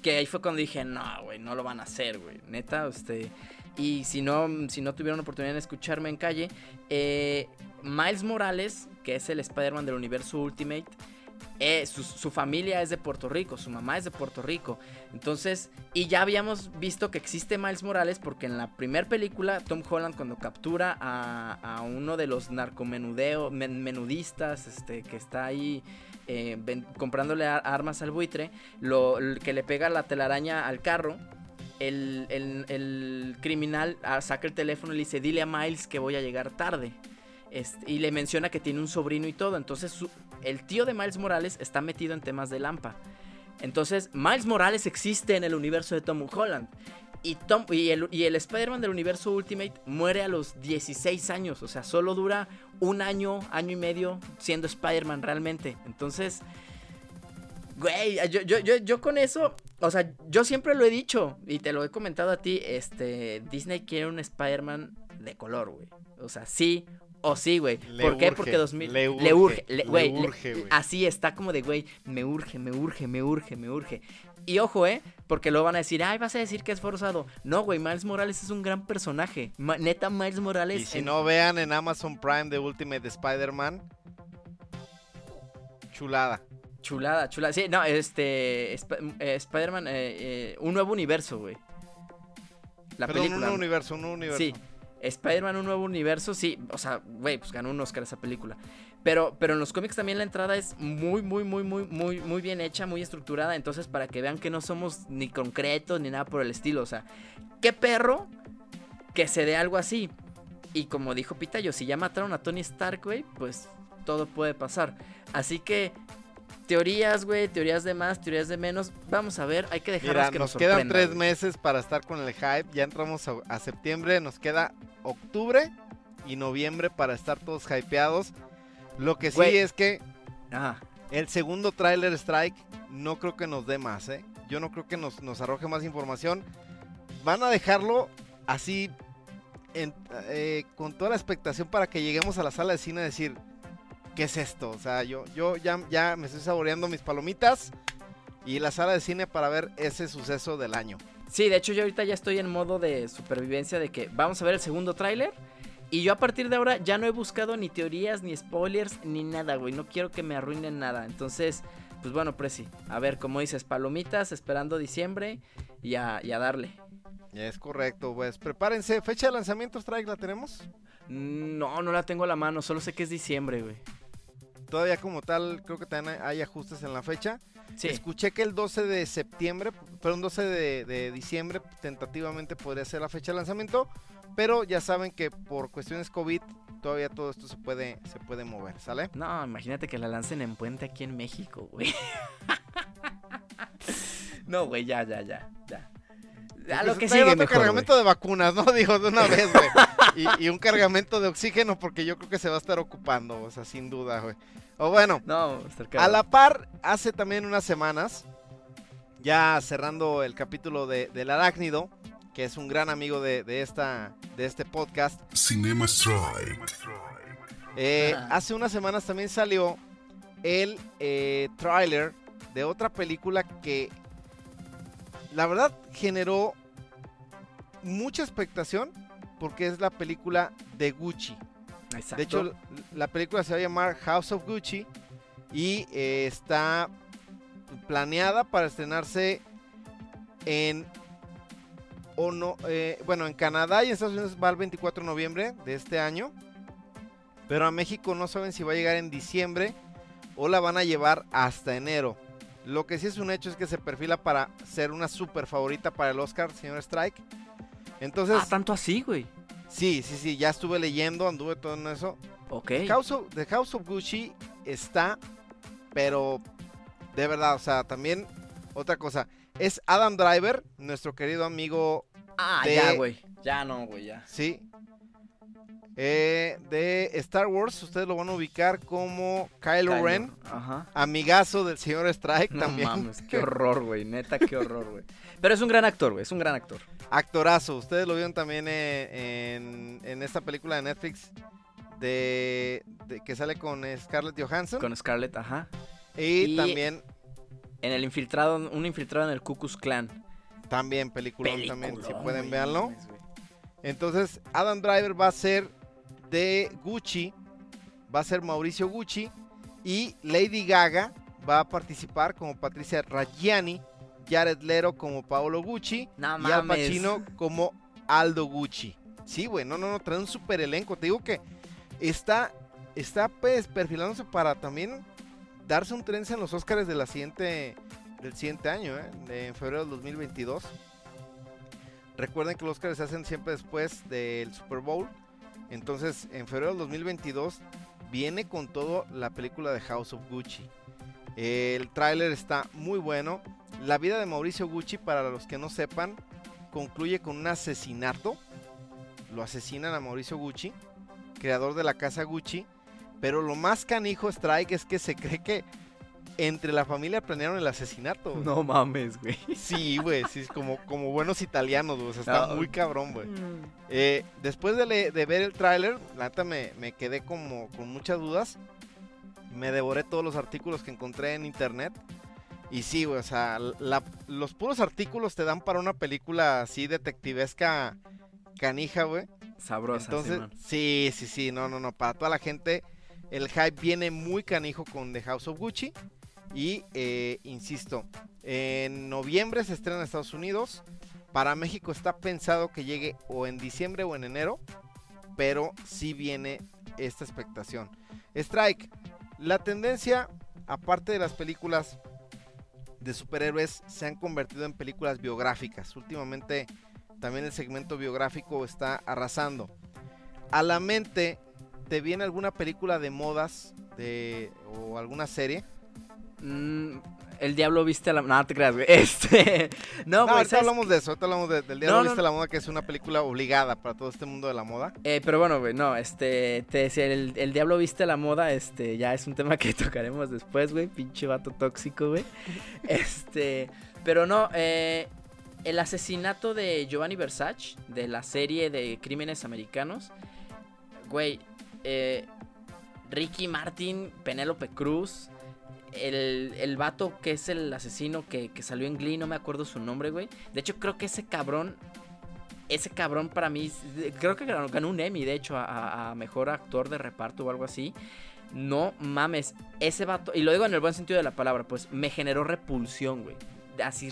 Que ahí fue cuando dije, no, güey, no lo van a hacer, güey. Neta, este. Y si no, si no tuvieron oportunidad de escucharme en calle, eh, Miles Morales, que es el Spider-Man del universo Ultimate, eh, su, su familia es de Puerto Rico, su mamá es de Puerto Rico. Entonces, y ya habíamos visto que existe Miles Morales porque en la primera película, Tom Holland cuando captura a, uno de los narcomenudeo, men- menudistas este, que está ahí eh, comprándole armas al buitre, lo, que le pega la telaraña al carro, el, el- el criminal ah, saca el teléfono y le dice, dile a Miles que voy a llegar tarde. Este, y le menciona que tiene un sobrino y todo. Entonces su- el tío de Miles Morales está metido en temas de Lampa. Entonces Miles Morales existe en el universo de Tom Holland. Y, Tom, y el, y el Spider-Man del universo Ultimate muere a los 16 años. O sea, solo dura un año, año y medio siendo Spider-Man realmente. Entonces, güey, yo, yo, yo, yo con eso, o sea, yo siempre lo he dicho y te lo he comentado a ti, este, Disney quiere un Spider-Man de color, güey. O sea, sí o sí, güey. ¿Por qué? urge, Porque 2000... le Le urge, urge, le- le güey. le- urge, güey. Así está como de, güey, me urge, me urge, me urge, me urge. Y ojo, ¿eh? Porque luego van a decir, ay, vas a decir que es forzado. No, güey, Miles Morales es un gran personaje. Ma- neta, Miles Morales... Y si en- no vean en Amazon Prime de Ultimate Spider-Man, chulada. Chulada, chulada. Sí, no, este. Sp- eh, Spider-Man, eh, eh, un nuevo universo, güey. La Perdón, película. un nuevo universo, un nuevo universo. Sí, Spider-Man, un nuevo universo, sí. O sea, güey, pues ganó un Oscar esa película. Pero, pero en los cómics también la entrada es muy, muy, muy, muy, muy, muy bien hecha, muy estructurada. Entonces, para que vean que no somos ni concretos ni nada por el estilo. O sea, qué perro que se dé algo así. Y como dijo Pitayo, si ya mataron a Tony Stark, güey, pues todo puede pasar. Así que Teorías, güey, teorías de más, teorías de menos. Vamos a ver, hay que dejarnos Mira, que nos nos quedan tres meses para estar con el hype. Ya entramos a, a septiembre, nos queda octubre y noviembre para estar todos hypeados. Lo que sí Güey. es que Ajá. el segundo trailer strike no creo que nos dé más, ¿eh? Yo no creo que nos, nos arroje más información. Van a dejarlo así en- eh, con toda la expectación para que lleguemos a la sala de cine a decir, ¿qué es esto? O sea, yo, yo ya, ya me estoy saboreando mis palomitas y la sala de cine para ver ese suceso del año. Sí, de hecho yo ahorita ya estoy en modo de supervivencia de que vamos a ver el segundo tráiler. Y yo a partir de ahora ya no he buscado ni teorías, ni spoilers, ni nada, güey. No quiero que me arruinen nada. Entonces, pues bueno, Prezi. A ver, como dices, palomitas, esperando diciembre y a, y a darle. Es correcto, pues prepárense. ¿Fecha de lanzamiento strike la tenemos? No, no la tengo a la mano, solo sé que es diciembre, güey. Todavía como tal, creo que también hay ajustes en la fecha. Sí. Escuché que el 12 de septiembre, perdón, 12 de, de diciembre, tentativamente podría ser la fecha de lanzamiento, pero ya saben que por cuestiones COVID todavía todo esto se puede, se puede mover, ¿sale? No, imagínate que la lancen en puente aquí en México, güey. no, güey, ya, ya, ya, ya. A lo Pues que sigue otro mejor, cargamento de vacunas, ¿no? Digo, de una vez, güey. Y, y un cargamento de oxígeno porque yo creo que se va a estar ocupando, o sea, sin duda, güey. O bueno. No, A la par, hace también unas semanas, ya cerrando el capítulo de, del arácnido, que es un gran amigo de, de esta, de este podcast, Cinema Strike. eh, Ajá. hace unas semanas también salió el eh, tráiler de otra película que la verdad generó mucha expectación porque es la película de Gucci. Exacto. De hecho, la película se va a llamar House of Gucci y eh, está planeada para estrenarse en o no, eh, bueno, en Canadá y en Estados Unidos va el 24 de noviembre de este año. Pero a México no saben si va a llegar en diciembre o la van a llevar hasta enero. Lo que sí es un hecho es que se perfila para ser una super favorita para el Oscar, señor Strike. Entonces, ah, tanto así, güey. sí, sí, sí, ya estuve leyendo, anduve todo en eso. Ok. House of- The House of Gucci está, pero de verdad, o sea, también otra cosa. Es Adam Driver, nuestro querido amigo, Ah, de- ya, güey. Ya no, güey, ya. sí, eh, de Star Wars. Ustedes lo van a ubicar como Kylo, Kylo, Ren, Ajá. amigazo del señor Strike No también. mames, qué horror, güey. Neta, qué horror, güey. Pero es un gran actor, güey. Es un gran actor. Actorazo. Ustedes lo vieron también eh, en, en esta película de Netflix de, de- que sale con Scarlett Johansson. Con Scarlett, ajá. y, y- también, En el infiltrado, un infiltrado en el Ku Klux Klan. también peliculón, también, si pueden verlo. Entonces, Adam Driver va a ser de Gucci, va a ser Mauricio Gucci y Lady Gaga va a participar como Patricia Reggiani, Jared Leto como Paolo Gucci No y Al. Pacino como Aldo Gucci. Sí, güey, no, no, no, trae un super elenco. Te digo que está, está pues perfilándose para también darse un trenza en los Oscars de la siguiente, del siguiente año, ¿eh? de- en febrero del 2022. Recuerden que los Oscars se hacen siempre después del Super Bowl. Entonces, en febrero del 2022 viene con todo la película de House of Gucci. El tráiler está muy bueno. La vida de Mauricio Gucci, para los que no sepan, concluye con un asesinato. Lo asesinan a Mauricio Gucci, creador de la casa Gucci. Pero lo más canijo Strike es que se cree que entre la familia planearon el asesinato. güey. No mames, güey. Sí, güey, sí, es como, como buenos italianos, güey. o sea, está No. muy cabrón, güey. Eh, después de, le- de ver el tráiler, la neta me, me quedé como con muchas dudas. Me devoré todos los artículos que encontré en internet. Y sí, güey, o sea, la- los puros artículos te dan para una película así detectivesca canija, güey. Sabrosa, Entonces, sí, sí, sí, no, no, no, para toda la gente el hype viene muy canijo con The House of Gucci. Y, eh, insisto, en noviembre se estrena en Estados Unidos. Para México está pensado que llegue o en diciembre o en enero. Pero sí viene esta expectación. Strike, la tendencia, aparte de las películas de superhéroes, se han convertido en películas biográficas. Últimamente también el segmento biográfico está arrasando. A la mente, ¿te viene alguna película de modas o alguna serie? Mm, el diablo viste la... No, te creas, güey. Este... No, No, güey, ahorita ¿sabes hablamos de eso, ahorita hablamos de- del No, no, Viste la Moda, que es una película obligada para todo este mundo de la moda. Eh, pero bueno, güey, no, este, te decía, el, el diablo viste la moda, este, ya es un tema que tocaremos después, güey, pinche vato tóxico, güey. Este, pero no, eh, el asesinato de Giovanni Versace, de la serie de crímenes americanos, güey, eh, Ricky Martin, Penélope Cruz, el, el vato que es el asesino que, que salió en Glee, no me acuerdo su nombre, güey. De hecho, creo que ese cabrón ese cabrón para mí, creo que ganó, un Emmy, de hecho, a, mejor actor de reparto o algo así. No mames, ese vato, y lo digo en el buen sentido de la palabra, pues me generó repulsión, güey. Así,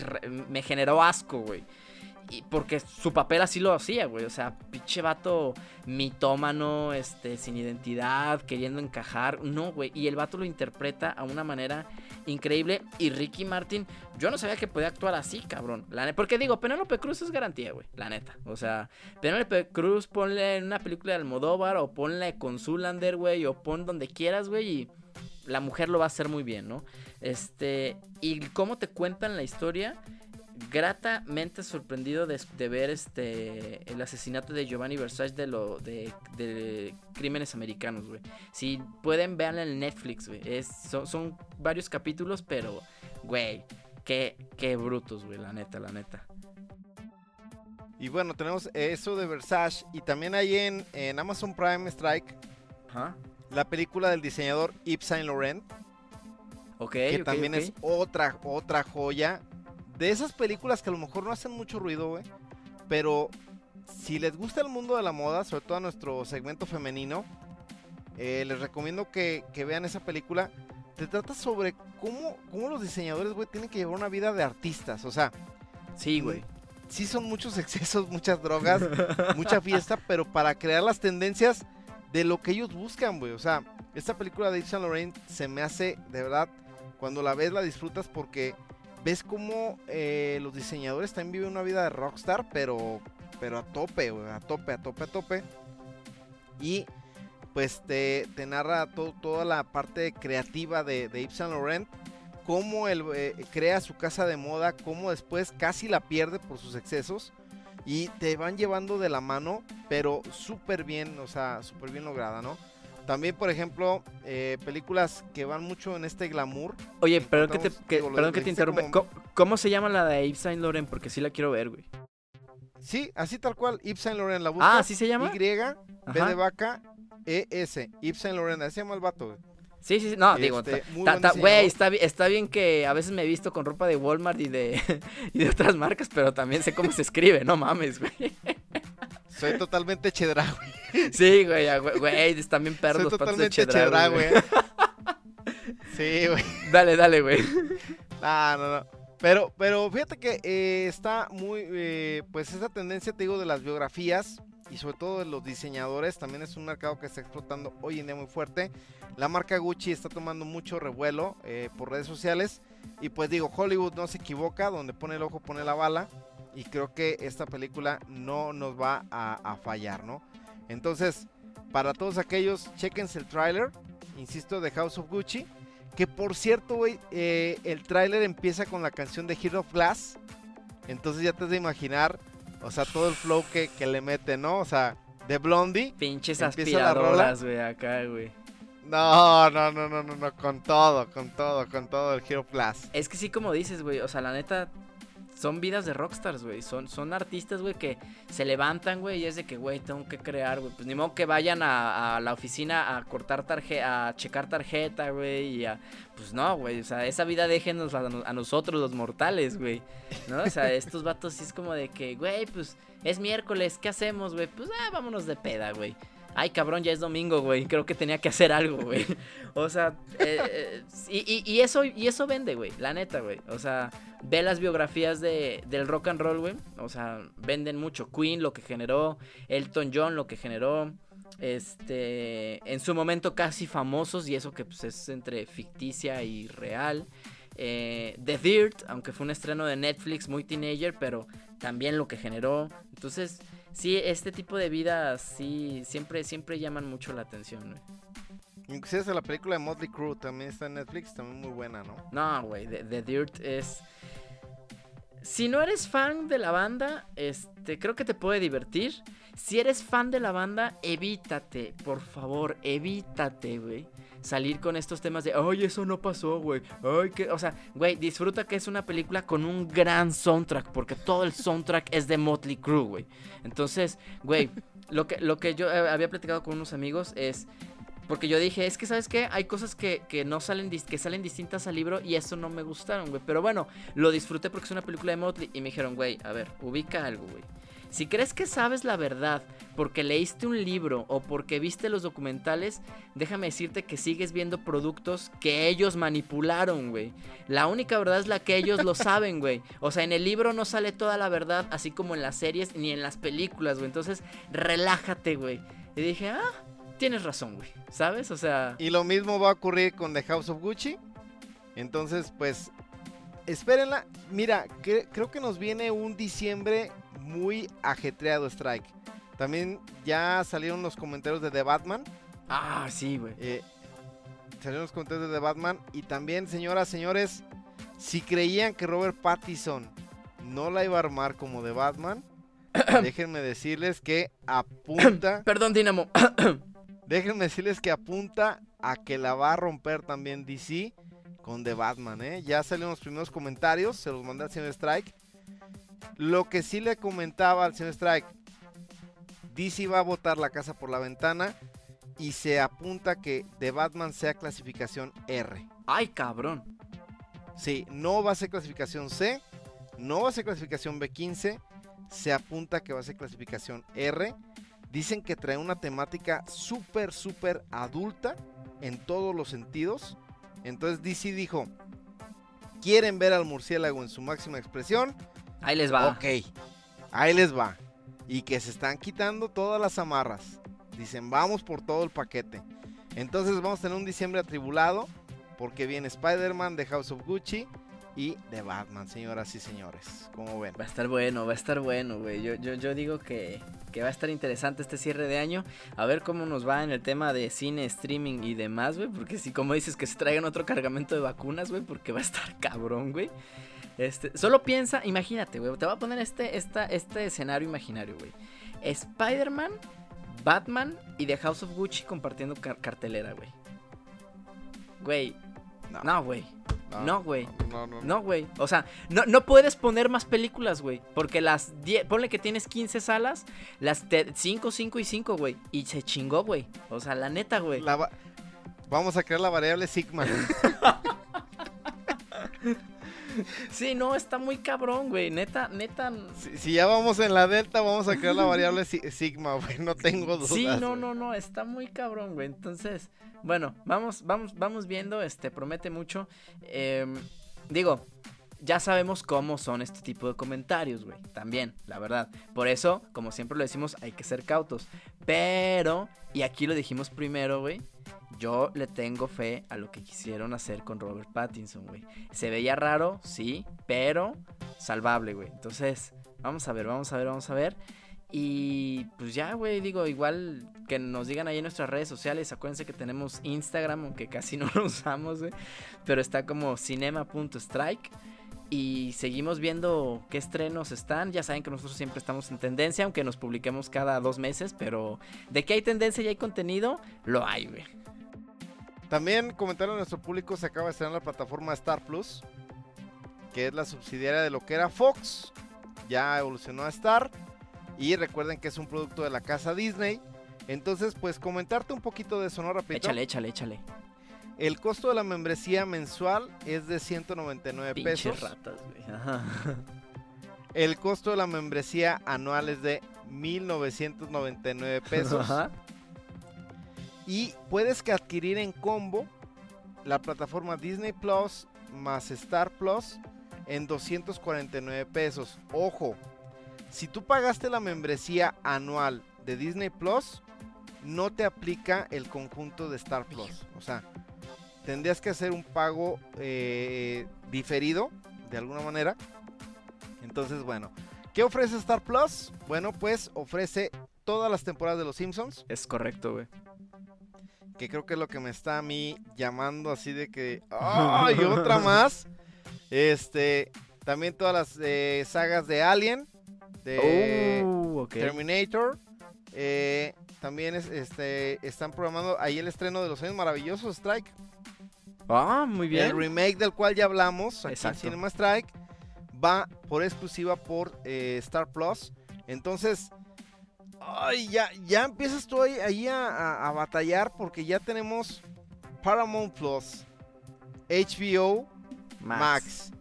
me generó asco, güey. Y porque su papel así lo hacía, güey. O sea, pinche vato mitómano, este, sin identidad, queriendo encajar. No, güey. Y el vato lo interpreta a una manera increíble. Y Ricky Martin, yo no sabía que podía actuar así, cabrón. Porque digo, Penélope Cruz es garantía, güey. La neta. O sea, Penélope Cruz ponle en una película de Almodóvar o ponle con Zulander, güey. O pon donde quieras, güey. Y la mujer lo va a hacer muy bien, ¿no? Este, y cómo te cuentan la historia, gratamente sorprendido de, de ver este el asesinato de Giovanni Versace de lo de, de crímenes americanos, güey. Si pueden vean en Netflix, güey. Son, son varios capítulos, pero, güey, qué, qué brutos, güey, la neta, la neta. Y bueno, tenemos eso de Versace. Y también hay en, en Amazon Prime Strike la película del diseñador Yves Saint Laurent. Que también es otra, otra joya. De esas películas que a lo mejor no hacen mucho ruido, güey. Pero si les gusta el mundo de la moda, sobre todo a nuestro segmento femenino, eh, les recomiendo que, que vean esa película. Te trata sobre cómo, cómo los diseñadores, güey, tienen que llevar una vida de artistas. O sea, Sí, güey. sí son muchos excesos, muchas drogas, mucha fiesta, pero para crear las tendencias de lo que ellos buscan, güey. O sea, esta película de Yves Saint Laurent se me hace, de verdad, cuando la ves la disfrutas porque ves cómo eh, los diseñadores también viven una vida de rockstar, pero, pero a tope, a tope, a tope, a tope. Y pues te, narra to- toda la parte creativa de, de Yves Laurent, cómo él eh, crea su casa de moda, cómo después casi la pierde por sus excesos y te van llevando de la mano, pero súper bien, o sea, súper bien lograda, ¿no? También, por ejemplo, eh, películas que van mucho en este glamour. Oye, perdón que te, que- digo, perdón que te interrumpe. como- ¿Cómo, cómo se llama la de Yves Saint Laurent? Porque sí la quiero ver, güey. Sí, así tal cual, Yves Saint Laurent, la buscas. Ah, ¿sí se llama? Y, B de vaca, E, S, Yves Saint Laurent, así se llama el vato, güey. Sí, sí, sí. No, digo, Este, ta- güey, está, está bien que a veces me he visto con ropa de Walmart y de, y de otras marcas, pero también sé cómo se escribe, no mames, güey. Soy totalmente chedra, güey. Sí, güey, güey, están bien perros Soy los patos de totalmente Chedraui, chedra, güey. güey. Sí, güey. Dale, dale, güey. Ah, no, no. Pero, pero fíjate que eh, está muy, eh, pues esa tendencia, te digo, de las biografías y sobre todo de los diseñadores, también es un mercado que está explotando hoy en día muy fuerte. La marca Gucci está tomando mucho revuelo eh, por redes sociales y pues digo, Hollywood no se equivoca, donde pone el ojo pone la bala y creo que esta película no nos va a, a fallar, ¿no? Entonces, para todos aquellos, chequense el tráiler, insisto, de House of Gucci. Que por cierto, güey, eh, el tráiler empieza con la canción de Hero of Glass. Entonces ya te has de imaginar, o sea, todo el flow que, que le mete, ¿no? O sea, de Blondie. Pinches aspiradoras, güey, acá, güey. No, no, no, no, no, no, con todo, con todo, con todo el Hero Glass. Es que sí, como dices, güey, o sea, la neta, son vidas de rockstars, güey. Son, son artistas, güey, que se levantan, güey, y es de que, güey, tengo que crear, güey. Pues ni modo que vayan a, la oficina a cortar tarjeta, a checar tarjeta, güey, y a... Pues no, güey, o sea, esa vida déjenos a, a nosotros, los mortales, güey. ¿No? O sea, estos vatos sí es como de que, güey, pues es miércoles, ¿qué hacemos, güey? Pues, ah, vámonos de peda, güey. Ay, cabrón, ya es domingo, güey. Creo que tenía que hacer algo, güey. O sea, eh, eh, y, y- eso, y eso vende, güey. La neta, güey. O sea, ve las biografías de, del rock and roll, güey. O sea, venden mucho. Queen, lo que generó. Elton John, lo que generó. Este, en su momento casi famosos. Y eso que pues, es entre ficticia y real. Eh, The Dirt, aunque fue un estreno de Netflix muy teenager, pero también lo que generó. Entonces, sí, este tipo de vidas sí siempre, siempre llaman mucho la atención. güey. Inclusive la película de Motley Crue también está en Netflix, también muy buena, ¿no? No, güey, The, The Dirt es... Si no eres fan de la banda, este, creo que te puede divertir. Si eres fan de la banda, evítate, por favor, evítate, güey. Salir con estos temas de, ay, eso no pasó, güey. Ay, que, o sea, güey, disfruta que es una película con un gran soundtrack, porque todo el soundtrack es de Motley Crue, güey. Entonces, güey, lo que, lo que yo eh, había platicado con unos amigos es, porque yo dije, es que, ¿sabes qué? Hay cosas que, que no salen, que salen distintas al libro y eso no me gustaron, güey. Pero bueno, lo disfruté porque es una película de Motley. Y me dijeron, güey, a ver, ubica algo, güey. Si crees que sabes la verdad porque leíste un libro o porque viste los documentales, déjame decirte que sigues viendo productos que ellos manipularon, güey. La única verdad es la que ellos lo saben, güey. O sea, en el libro no sale toda la verdad, así como en las series ni en las películas, güey. Entonces, relájate, güey. Y dije, ah, tienes razón, güey. ¿Sabes? O sea, Y lo mismo va a ocurrir con The House of Gucci. Entonces, pues, espérenla. Mira, cre- creo que nos viene un diciembre muy ajetreado, Strike. También ya salieron los comentarios de The Batman. ah, sí, güey. eh, salieron los comentarios de The Batman. Y también, señoras, señores, si creían que Robert Pattinson no la iba a armar como The Batman, déjenme decirles que apunta. Perdón, Dinamo. Déjenme decirles que apunta a que la va a romper también DC con The Batman, ¿eh? Ya salieron los primeros comentarios, se los mandé al señor Strike. Lo que sí le comentaba al señor Strike, DC va a botar la casa por la ventana y se apunta que The Batman sea clasificación R. Ay, cabrón. Sí, no va a ser clasificación C, no va a ser clasificación B15, se apunta que va a ser clasificación R. Dicen que trae una temática súper, súper adulta en todos los sentidos. Entonces DC dijo, ¿quieren ver al murciélago en su máxima expresión? Ahí les va. Ok, ahí les va. Y que se están quitando todas las amarras. Dicen, vamos por todo el paquete. Entonces vamos a tener un diciembre atribulado. Porque viene Spider-Man, The House of Gucci y The Batman, señoras y señores. Como ven. Va a estar bueno, va a estar bueno, güey. Yo, yo, yo digo que, que va a estar interesante este cierre de año. A ver cómo nos va en el tema de cine, streaming y demás, güey. Porque si, como dices, que se traigan otro cargamento de vacunas, güey. Porque va a estar cabrón, güey. Este, solo piensa, imagínate, güey. Te voy a poner este, esta, este escenario imaginario, güey. Spider-Man, Batman y The House of Gucci compartiendo car- cartelera, güey. Güey. No, güey. No, güey. No, no, no. No, güey. O sea, no, no puedes poner más películas, güey. Porque las 10, ponle que tienes 15 salas, las 5, 5 y 5, güey. Y se chingó, güey. O sea, la neta, güey. Va- Vamos a crear la variable Sigma. Sí, no, está muy cabrón, güey. Neta, neta. si, si ya vamos en la delta, vamos a crear la variable si- Sigma, güey. No tengo dudas. Sí, no, güey. no, no, está muy cabrón, güey. Entonces, bueno, vamos, vamos, vamos viendo, este, promete mucho. Em, digo, ya sabemos cómo son este tipo de comentarios, güey. También, la verdad. Por eso, como siempre lo decimos, hay que ser cautos. Pero, y aquí lo dijimos primero, güey. Yo le tengo fe a lo que quisieron hacer con Robert Pattinson, güey. Se veía raro, sí, pero salvable, güey. Entonces, vamos a ver, vamos a ver, vamos a ver. Y pues ya, güey, digo, igual que nos digan ahí en nuestras redes sociales. Acuérdense que tenemos Instagram, aunque casi no lo usamos, güey. Pero está como cinema.strike. Y seguimos viendo qué estrenos están. Ya saben que nosotros siempre estamos en tendencia, aunque nos publiquemos cada dos meses. Pero de que hay tendencia y hay contenido, lo hay, güey. También comentaron a nuestro público, se acaba de estrenar la plataforma Star Plus, que es la subsidiaria de lo que era Fox. Ya evolucionó a Star. Y recuerden que es un producto de la casa Disney. Entonces, pues comentarte un poquito de eso, ¿no? Échale, échale, échale. El costo de la membresía mensual es de 199 Pinches pesos. ratas, güey. Ajá. El costo de la membresía anual es de 1999 pesos. Ajá. Y puedes que adquirir en combo la plataforma Disney Plus más Star Plus en 249 pesos. Ojo, si tú pagaste la membresía anual de Disney Plus, no te aplica el conjunto de Star Plus. O sea, tendrías que hacer un pago eh, diferido, de alguna manera. Entonces, bueno, ¿qué ofrece Star Plus? Bueno, pues ofrece todas las temporadas de Los Simpsons. Es correcto, güey. que creo que es lo que me está a mí llamando así de que, ¡ay, otra más! Este, también todas las eh, sagas de Alien, de Oh, ok. Terminator. eh, también es- este, están programando ahí el estreno de Los Años Maravillosos, Strike. Ah, muy bien. El remake del cual ya hablamos aquí en. Cinema Strike va por exclusiva por eh, Star Plus. Entonces, ay, ya, ya empiezas tú ahí, a, a- a batallar porque ya tenemos Paramount Plus, HBO Max,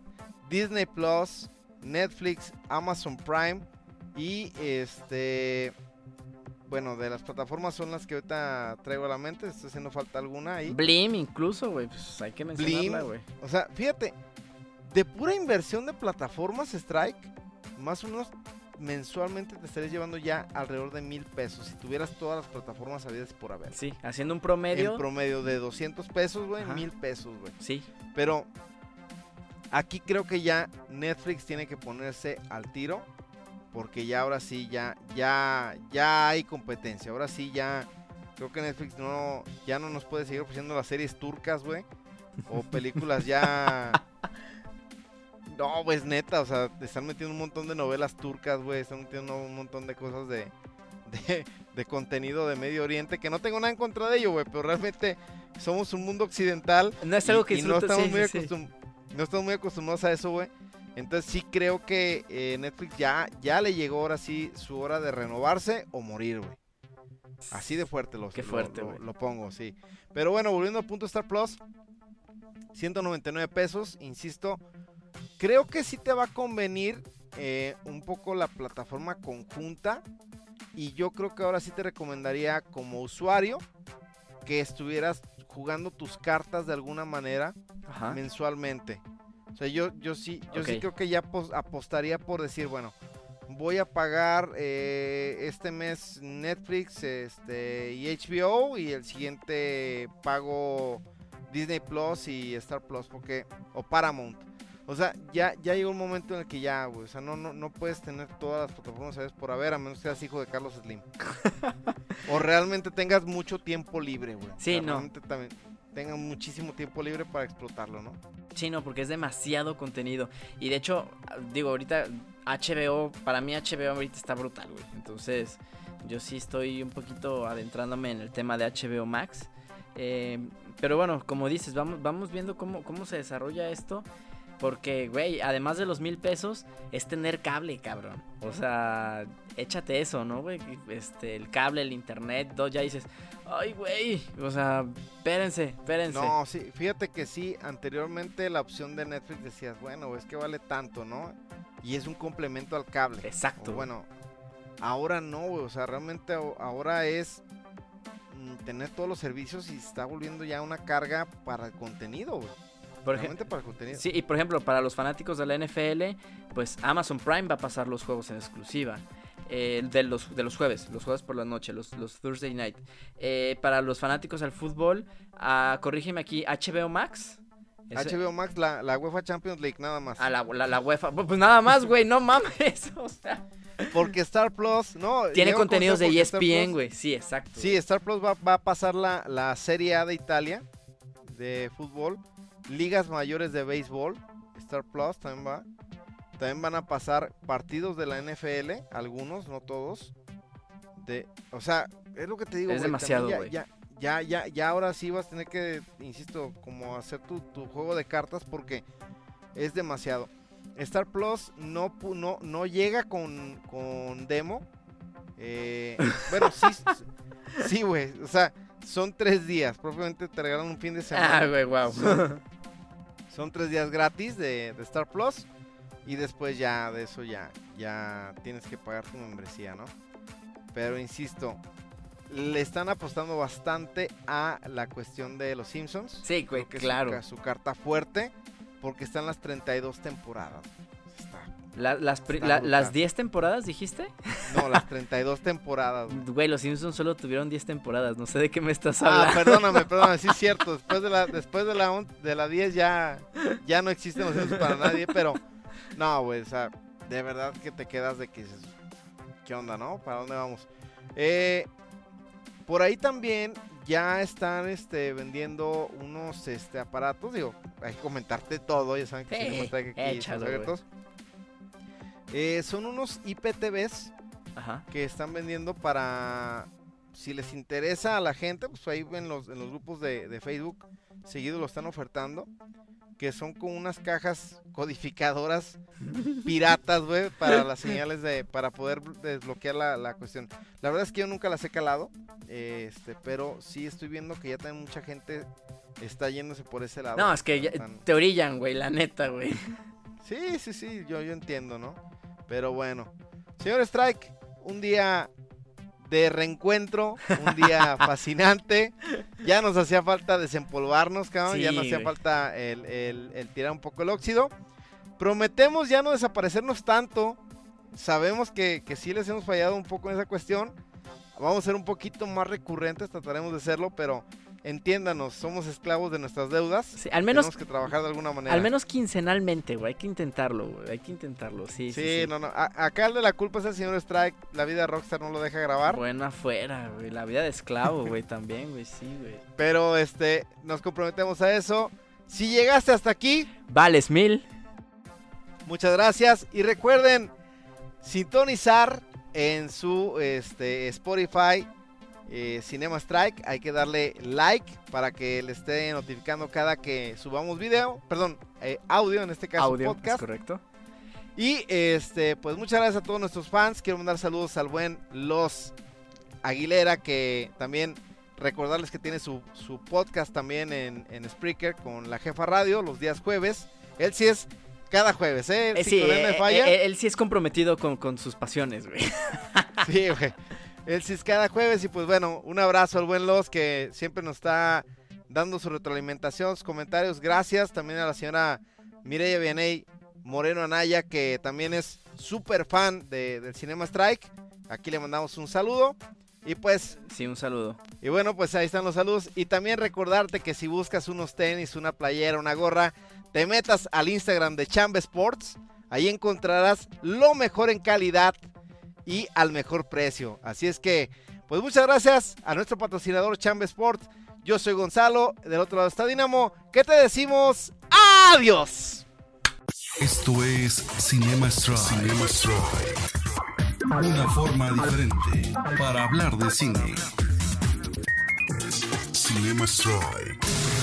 Disney Plus, Netflix, Amazon Prime y este... Bueno, de las plataformas son las que ahorita traigo a la mente. Estoy haciendo falta alguna ahí. Blim incluso, güey. Pues hay que mencionarla, güey. O sea, fíjate, de pura inversión de plataformas Strike, más o menos mensualmente te estarías llevando ya alrededor de mil pesos. Si tuvieras todas las plataformas habidas por haber. Sí, haciendo un promedio. En promedio de 200 pesos, güey, mil pesos, güey. Sí, Pero aquí creo que ya Netflix tiene que ponerse al tiro. Porque ya ahora sí, ya, ya, ya hay competencia. Ahora sí ya. Creo que Netflix no, ya no nos puede seguir ofreciendo las series turcas, güey. O películas ya. No, pues neta, o sea, te están metiendo un montón de novelas turcas, güey. Están metiendo un montón de cosas de, de, de contenido de Medio Oriente. Que no tengo nada en contra de ello, güey. Pero realmente somos un mundo occidental no es algo y- que y no estamos, sí, muy sí, no estamos muy acostumbrados a eso, güey. Entonces sí creo que eh, Netflix ya, ya le llegó ahora sí su hora de renovarse o morir, güey. Así de fuerte lo, Qué fuerte, lo, pongo, sí. Pero bueno, volviendo al punto Star Plus, 199 pesos, insisto. Creo que sí te va a convenir eh, un poco la plataforma conjunta. Y yo creo que ahora sí te recomendaría como usuario que estuvieras jugando tus cartas de alguna manera Ajá. mensualmente. O sea, yo, yo sí, yo sí creo que ya pos- apostaría por decir, bueno, voy a pagar eh, este mes Netflix este, y HBO y el siguiente pago Disney Plus y Star Plus porque o Paramount. O sea, ya, ya llegó un momento en el que ya, güey, o sea, no, no, no puedes tener todas las plataformas, ¿sabes? Por haber, a menos que seas hijo de Carlos Slim. o realmente tengas mucho tiempo libre, güey. O Sí, sea, no. Realmente también tengan muchísimo tiempo libre para explotarlo, ¿no? Sí, no, porque es demasiado contenido. Y de hecho, digo, ahorita HBO, para mí HBO ahorita está brutal, güey. Entonces, yo sí estoy un poquito adentrándome en el tema de HBO Max. Eh, pero bueno, como dices, vamos, vamos viendo cómo, cómo se desarrolla esto. Porque, güey, además de los mil pesos, es tener cable, cabrón. O sea, échate eso, ¿no, güey? Este, el cable, el internet, dos, ya dices, ay, güey. O sea, espérense, espérense. No, sí, fíjate que sí, anteriormente la opción de Netflix decías, bueno, es que vale tanto, ¿no? Y es un complemento al cable. Exacto. O bueno, ahora no, güey, o sea, realmente ahora es mm, tener todos los servicios y está volviendo ya una carga para el contenido, güey. Por ejemplo. Realmente para el contenido. Sí, y por ejemplo, para los fanáticos de la NFL, pues Amazon Prime va a pasar los juegos en exclusiva. eh, de, los, de los jueves, los jueves por la noche, los, los Thursday night. Eh, para los fanáticos del fútbol, ah, corrígeme aquí, HBO Max. HBO Max, la, la UEFA Champions League, nada más. A la, la, la UEFA. Pues nada más, güey, no mames. O sea, Porque Star Plus, no. tiene contenidos de E ESPN, Plus- güey. Sí, exacto. Sí, Star Plus va, va a pasar la, la Serie A de Italia de fútbol, ligas mayores de béisbol, Star Plus también va. También van a pasar partidos de la NFL, algunos, no todos. De, o sea, es lo que te digo. Es güey, demasiado, güey. ya, ya, ya, ya, ahora sí vas a tener que, insisto, como hacer tu, tu juego de cartas porque es demasiado. Star Plus no, no, no llega con, con demo. Eh, bueno, sí, güey. O sea, son tres días. Propiamente te regalan un fin de semana. Ah, güey, wow. Son- Son tres días gratis de, de Star Plus. Y después ya de eso ya, ya tienes que pagar tu membresía, ¿no? Pero insisto, le están apostando bastante a la cuestión de los Simpsons. Sí, que es su claro. ca- Su, carta fuerte. Porque están las 32 temporadas. Está- La- las, pri- Está la- brutal. las 10 temporadas, dijiste? no, las 32 temporadas. güey. Güey, los Simpsons solo tuvieron 10 temporadas. No sé de qué me estás Ah, hablando. perdóname, perdóname, sí es cierto. Después de la, después de la, on- de la 10 ya, ya no existen los Simpsons para nadie, pero no, güey, o sea, de verdad que te quedas de que dices, ¿qué onda, no? ¿Para dónde vamos? Eh, Por ahí también ya están este, vendiendo unos este, aparatos. Digo, hay que comentarte todo. Ya saben que Sí, Cinema Strike aquí échalo. Eh, son unos IPTVs Ajá. que están vendiendo para. Si les interesa a la gente, pues ahí en los, en los grupos de, de Facebook, seguido lo están ofertando. Que son con unas cajas codificadoras piratas, güey, para las señales de. para poder desbloquear la, la cuestión. La verdad es que yo nunca las he calado. eh, Este, pero sí estoy viendo que ya también mucha gente está yéndose por ese lado. No, es que ya- te orillan, güey, la neta, güey. Sí, sí, sí, yo, yo entiendo, ¿no? Pero bueno. Señor Strike, un día de reencuentro, un día fascinante. Ya nos hacía falta desempolvarnos, cabrón. ya nos hacía falta el, el- el tirar un poco el óxido. Prometemos ya no desaparecernos tanto. Sabemos que, que sí les hemos fallado un poco en esa cuestión. Vamos a ser un poquito más recurrentes, trataremos de serlo, pero entiéndanos, somos esclavos de nuestras deudas. Sí, al menos, Tenemos que trabajar de alguna manera. al menos quincenalmente, güey. Hay que intentarlo, güey. Hay que intentarlo, sí, sí. Sí, sí. no, no. a- acá el de la culpa es el señor Strike. La vida de Rockstar no lo deja grabar. Buena fuera, güey. La vida de esclavo, güey, también, güey, sí, güey. Pero este, nos comprometemos a eso. Si llegaste hasta aquí, Vales mil. muchas gracias. Y recuerden sintonizar en su este, Spotify eh, Cinema Strike. Hay que darle like para que le esté notificando cada que subamos video. Perdón, eh, audio en este caso Audio, podcast. ¿es correcto? Y este, pues muchas gracias a todos nuestros fans. Quiero mandar saludos al buen Los Aguilera, que también recordarles que tiene su, su podcast también en, en Spreaker con la jefa radio los días jueves. Él sí es cada jueves, ¿eh? Eh, sí, él me eh, falla. él sí es comprometido con, con sus pasiones, güey. Sí, güey. Sí es cada jueves. Y pues bueno, un abrazo al buen Los que siempre nos está dando su retroalimentación, sus comentarios. Gracias también a la señora Mireya Vianey Moreno Anaya, que también es súper fan de- del Cinema Strike. Aquí le mandamos un saludo. Y pues, Sí, un saludo. y bueno, pues ahí están los saludos. Y también recordarte que si buscas unos tenis, una playera, una gorra, te metas al Instagram de Chamba Sports. Ahí encontrarás lo mejor en calidad y al mejor precio. Así es que, pues muchas gracias a nuestro patrocinador Chamba Sports. Yo soy Gonzalo, del otro lado está Dinamo. ¿Qué te decimos? ¡Adiós! Esto es. Cinema Strike. Una forma diferente para hablar de cine. Cinema Strike.